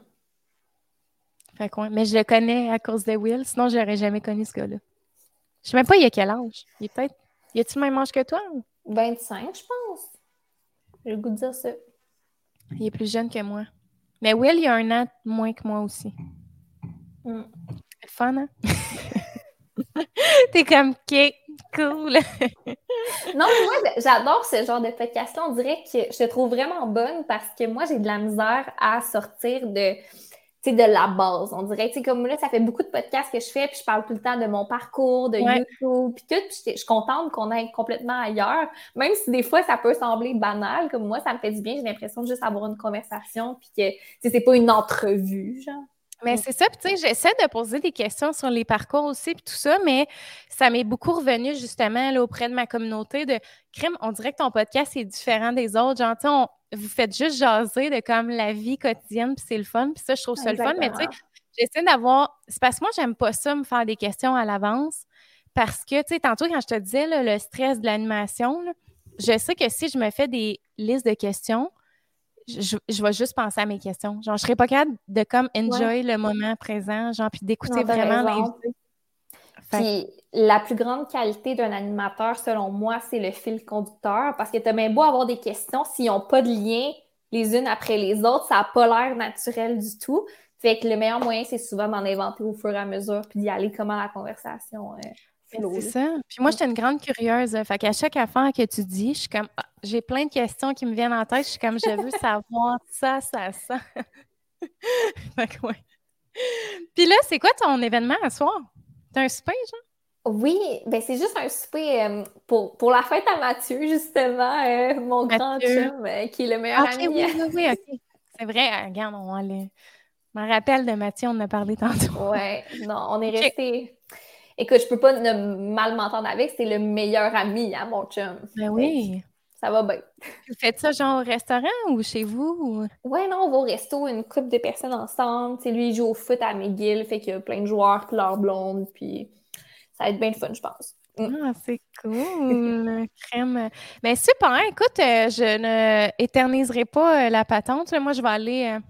[SPEAKER 1] Fait quoi. Mais je le connais à cause de Will, sinon je n'aurais jamais connu ce gars-là. Je sais même pas il a quel âge? Il est peut-être. Y a-tu le même âge que toi?
[SPEAKER 2] 25, je pense. J'ai le goût de dire ça.
[SPEAKER 1] Il est plus jeune que moi. Mais Will, il a un an moins que moi aussi. Mm. Fun, hein? T'es comme, OK, cool.
[SPEAKER 2] non, moi, j'adore ce genre de podcast-là. On dirait que je te trouve vraiment bonne parce que moi, j'ai de la misère à sortir de de la base. On dirait, tu sais, comme là, ça fait beaucoup de podcasts que je fais, puis je parle tout le temps de mon parcours, de YouTube, puis tout, puis je suis contente qu'on aille complètement ailleurs, même si des fois, ça peut sembler banal, comme moi, ça me fait du bien, j'ai l'impression de juste avoir une conversation, puis que, c'est pas une entrevue, genre.
[SPEAKER 1] Mais c'est ça, tu sais, j'essaie de poser des questions sur les parcours aussi, puis tout ça, mais ça m'est beaucoup revenu justement là, auprès de ma communauté de crime. On dirait que ton podcast est différent des autres. Genre, tu sais, vous faites juste jaser de comme la vie quotidienne, puis c'est le fun, puis ça, je trouve ça le fun, mais tu sais, j'essaie d'avoir. C'est parce que moi, j'aime pas ça, me faire des questions à l'avance, parce que, tu sais, tantôt, quand je te disais le stress de l'animation, je sais que si je me fais des listes de questions, je, je, vais juste penser à mes questions. Genre, je serais pas capable de comme enjoy le moment présent, genre, puis d'écouter vraiment l'invité.
[SPEAKER 2] Puis la plus grande qualité d'un animateur, selon moi, c'est le fil conducteur. Parce que tu as même beau avoir des questions, s'ils n'ont pas de lien les unes après les autres, ça n'a pas l'air naturel du tout. Fait que le meilleur moyen, c'est souvent d'en inventer au fur et à mesure, puis d'y aller comment la conversation. Euh,
[SPEAKER 1] c'est ça. Puis moi, j'étais une grande curieuse. Fait qu'à chaque affaire que tu dis, je suis comme, ah, j'ai plein de questions qui me viennent en tête. Je suis comme, je veux savoir ça, ça, ça. fait que ouais. Puis là, c'est quoi ton événement à soir? T'as un souper, genre?
[SPEAKER 2] Oui, ben c'est juste un souper euh, pour, pour la fête à Mathieu, justement, euh, mon grand chum, euh, qui est le meilleur ami.
[SPEAKER 1] Oui, oui, oui, OK. C'est vrai, regarde, on. Je me rappelle de Mathieu, on en a parlé tantôt.
[SPEAKER 2] Oui, non, on est resté écoute, je peux pas ne mal m'entendre avec, c'est le meilleur ami, hein, mon chum.
[SPEAKER 1] Ben oui.
[SPEAKER 2] Ça va bien.
[SPEAKER 1] Vous faites ça genre au restaurant ou chez vous? Ou...
[SPEAKER 2] Ouais, non, on va au resto, une couple de personnes ensemble. sais, lui, il joue au foot à McGill, fait qu'il y a plein de joueurs, puis leur blonde, puis ça va être bien le fun, je pense.
[SPEAKER 1] Mm. Ah, c'est cool, crème. Ben super, écoute, euh, je ne éterniserai pas euh, la patente. Moi, je vais aller euh,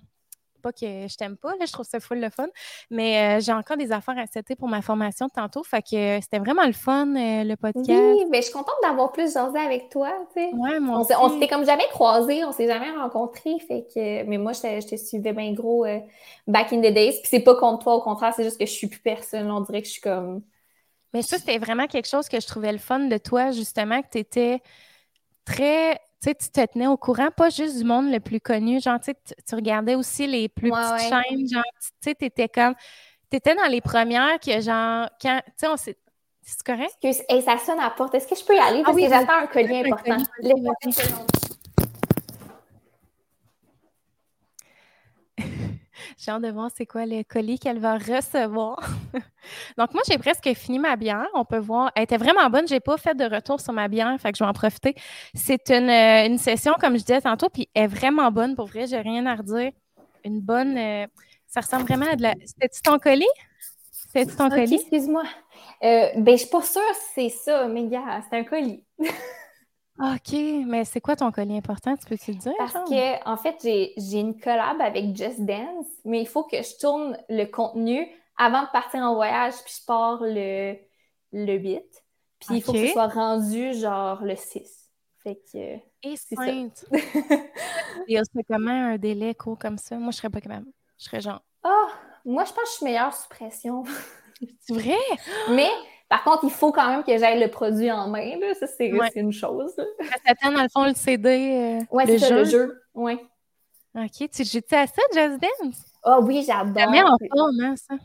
[SPEAKER 1] pas que je t'aime pas, là, je trouve ça full le fun. Mais euh, j'ai encore des affaires à citer pour ma formation de tantôt. Fait que c'était vraiment le fun, euh, le podcast.
[SPEAKER 2] Oui, mais je suis contente d'avoir plus jasé avec toi, tu sais.
[SPEAKER 1] Ouais, moi
[SPEAKER 2] on, on s'était comme jamais croisés, on s'est jamais rencontrés. Fait que, mais moi, je te suivais bien gros euh, back in the days. Puis c'est pas contre toi, au contraire, c'est juste que je suis plus personne. On dirait que je suis comme.
[SPEAKER 1] Mais ça, c'était vraiment quelque chose que je trouvais le fun de toi, justement, que tu étais très tu te tenais au courant, pas juste du monde le plus connu, genre, tu, tu regardais aussi les plus petites chaînes, genre, tu sais, t'étais comme, t'étais dans les premières que, genre, quand, tu sais, on s'est, c'est correct?
[SPEAKER 2] Et ça sonne à la porte. Est-ce que je peux y aller? Ah Parce que j'attends un collier important.
[SPEAKER 1] J'ai hâte de voir c'est quoi le colis qu'elle va recevoir. Donc, moi, j'ai presque fini ma bière. On peut voir. Elle était vraiment bonne. J'ai pas fait de retour sur ma bière, fait que je vais en profiter. C'est une, euh, une, session, comme je disais tantôt, puis elle est vraiment bonne. Pour vrai, j'ai rien à redire. Une bonne. Euh, ça ressemble vraiment à de la. C'était-tu ton colis? C'était-tu ton colis?
[SPEAKER 2] Excuse-moi. Euh, ben, je suis pas sûre si c'est ça, mais gars, c'est un colis.
[SPEAKER 1] OK, mais c'est quoi ton collier important? Tu peux-tu le dire?
[SPEAKER 2] Parce que, en fait, j'ai une collab avec Just Dance, mais il faut que je tourne le contenu avant de partir en voyage, puis je pars le, le 8. Puis il faut que ce soit rendu genre le 6. Fait que.
[SPEAKER 1] Et c'est sainte! c'est comment un délai court comme ça? Moi, je serais pas quand même. Je serais genre.
[SPEAKER 2] Ah! Oh, moi, je pense que je suis meilleure sous pression.
[SPEAKER 1] c'est vrai?
[SPEAKER 2] Mais par contre, il faut quand même que j'aille le produit en main. Là. Ça, c'est une chose.
[SPEAKER 1] Ça t'attend, dans le fond, le CD, euh,
[SPEAKER 2] ouais, le, jeu. le jeu. Ouais.
[SPEAKER 1] OK. Tu joues à ça, Just Dance?
[SPEAKER 2] Ah oh, oui, j'adore.
[SPEAKER 1] Ça met en forme, hein, ça.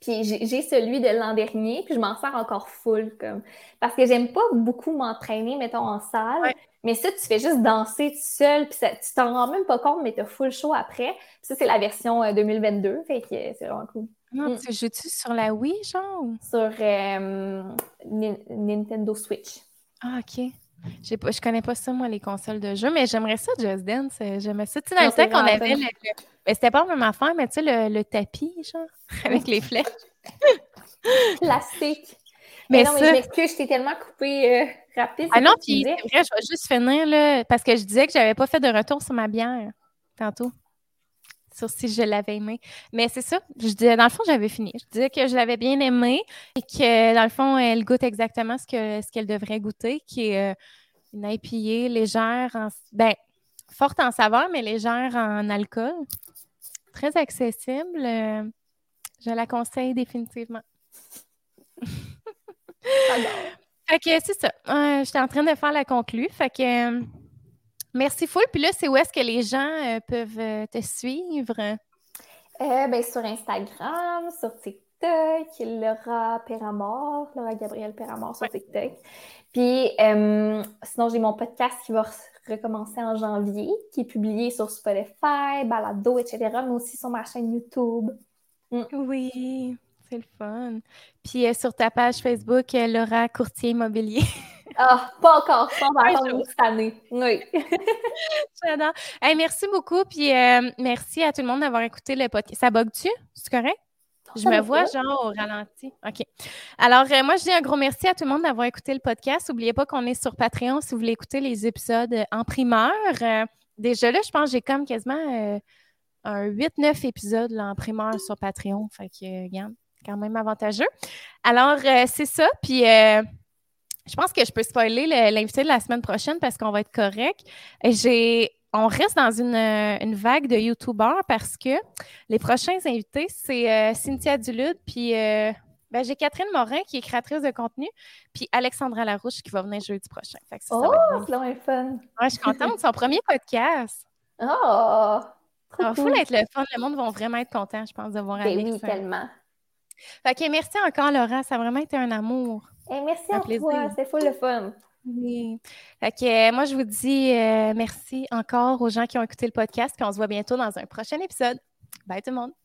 [SPEAKER 2] Puis j'ai celui de l'an dernier, puis je m'en sers encore full. Comme... Parce que j'aime pas beaucoup m'entraîner, mettons, en salle. Mais ça, tu fais juste danser tout seul, puis tu t'en rends même pas compte, mais tu as full show après. Puis ça, c'est la version 2022, euh, fait que c'est vraiment cool.
[SPEAKER 1] Non, mm. tu joues-tu sur la Wii, genre?
[SPEAKER 2] Sur euh, Nintendo Switch.
[SPEAKER 1] Ah, OK. Pas, je connais pas ça, moi, les consoles de jeu, mais j'aimerais ça, Just Dance. Euh, j'aimais ça. Tu sais, dans le temps qu'on avait le. Ben, c'était pas la même affaire, mais tu sais, le, le, tapis, genre, avec les flèches.
[SPEAKER 2] Plastique. Mais, non, mais je m'excuse, je t'ai tellement coupé euh, rapide.
[SPEAKER 1] Ah non, puis c'est vrai, je vais juste finir, là, parce que je disais que j'avais pas fait de retour sur ma bière tantôt sur si je l'avais aimé. Mais c'est ça. Je disais, dans le fond, j'avais fini. Je disais que je l'avais bien aimé et que, dans le fond, elle goûte exactement ce qu'elle ce qu'elle devrait goûter, qui est euh, une IPA légère, en, ben, forte en saveur, mais légère en alcool. Très accessible. Euh, je la conseille définitivement. fait que c'est ça. Euh, J'étais en train de faire la conclue. Fait que Merci full. Puis là, c'est où est-ce que les gens euh, peuvent euh, te suivre?
[SPEAKER 2] Euh, ben, sur Instagram, sur TikTok, Laura Peramor, Laura Gabrielle Peramor sur TikTok. Puis sinon, j'ai mon podcast qui va recommencer en janvier, qui est publié sur Spotify, Balado, etc., mais aussi sur ma chaîne YouTube.
[SPEAKER 1] Mm. Oui, c'est le fun. Puis sur ta page Facebook, Laura Courtier Immobilier.
[SPEAKER 2] Ah, pas encore. On va attendre cette année. Oui.
[SPEAKER 1] J'adore. merci beaucoup. Puis euh, merci à tout le monde d'avoir écouté le podcast. Ça bug-tu? C'est correct? Je me vois genre au ralenti. OK. Alors, euh, moi, je dis un gros merci à tout le monde d'avoir écouté le podcast. N'oubliez pas qu'on est sur Patreon si vous voulez écouter les épisodes en primeur. Euh, déjà là, je pense que j'ai comme quasiment un 8-9 épisodes en primeur sur Patreon. Fait que, regarde, quand même avantageux. Alors, c'est ça. Puis je pense que je peux spoiler l'invité de la semaine prochaine parce qu'on va être correct. J'ai on reste dans une, une vague de YouTubeurs parce que les prochains invités, c'est euh, Cynthia Dulude, puis euh, ben, j'ai Catherine Morin qui est créatrice de contenu, puis Alexandra Larouche qui va venir jeudi prochain.
[SPEAKER 2] oh, c'est vraiment fun!
[SPEAKER 1] Ouais, je suis contente, c'est son premier podcast.
[SPEAKER 2] Oh! Trop
[SPEAKER 1] Alors, cool. être le fun, le monde va vraiment être content, je pense, de voir
[SPEAKER 2] ben oui, tellement.
[SPEAKER 1] Fait que merci encore, Laura, ça a vraiment été un amour
[SPEAKER 2] merci à toi, c'est fou le fun.
[SPEAKER 1] Oui. Fait moi, je vous dis euh, merci encore aux gens qui ont écouté le podcast, puis on se voit bientôt dans un prochain épisode. Bye tout le monde.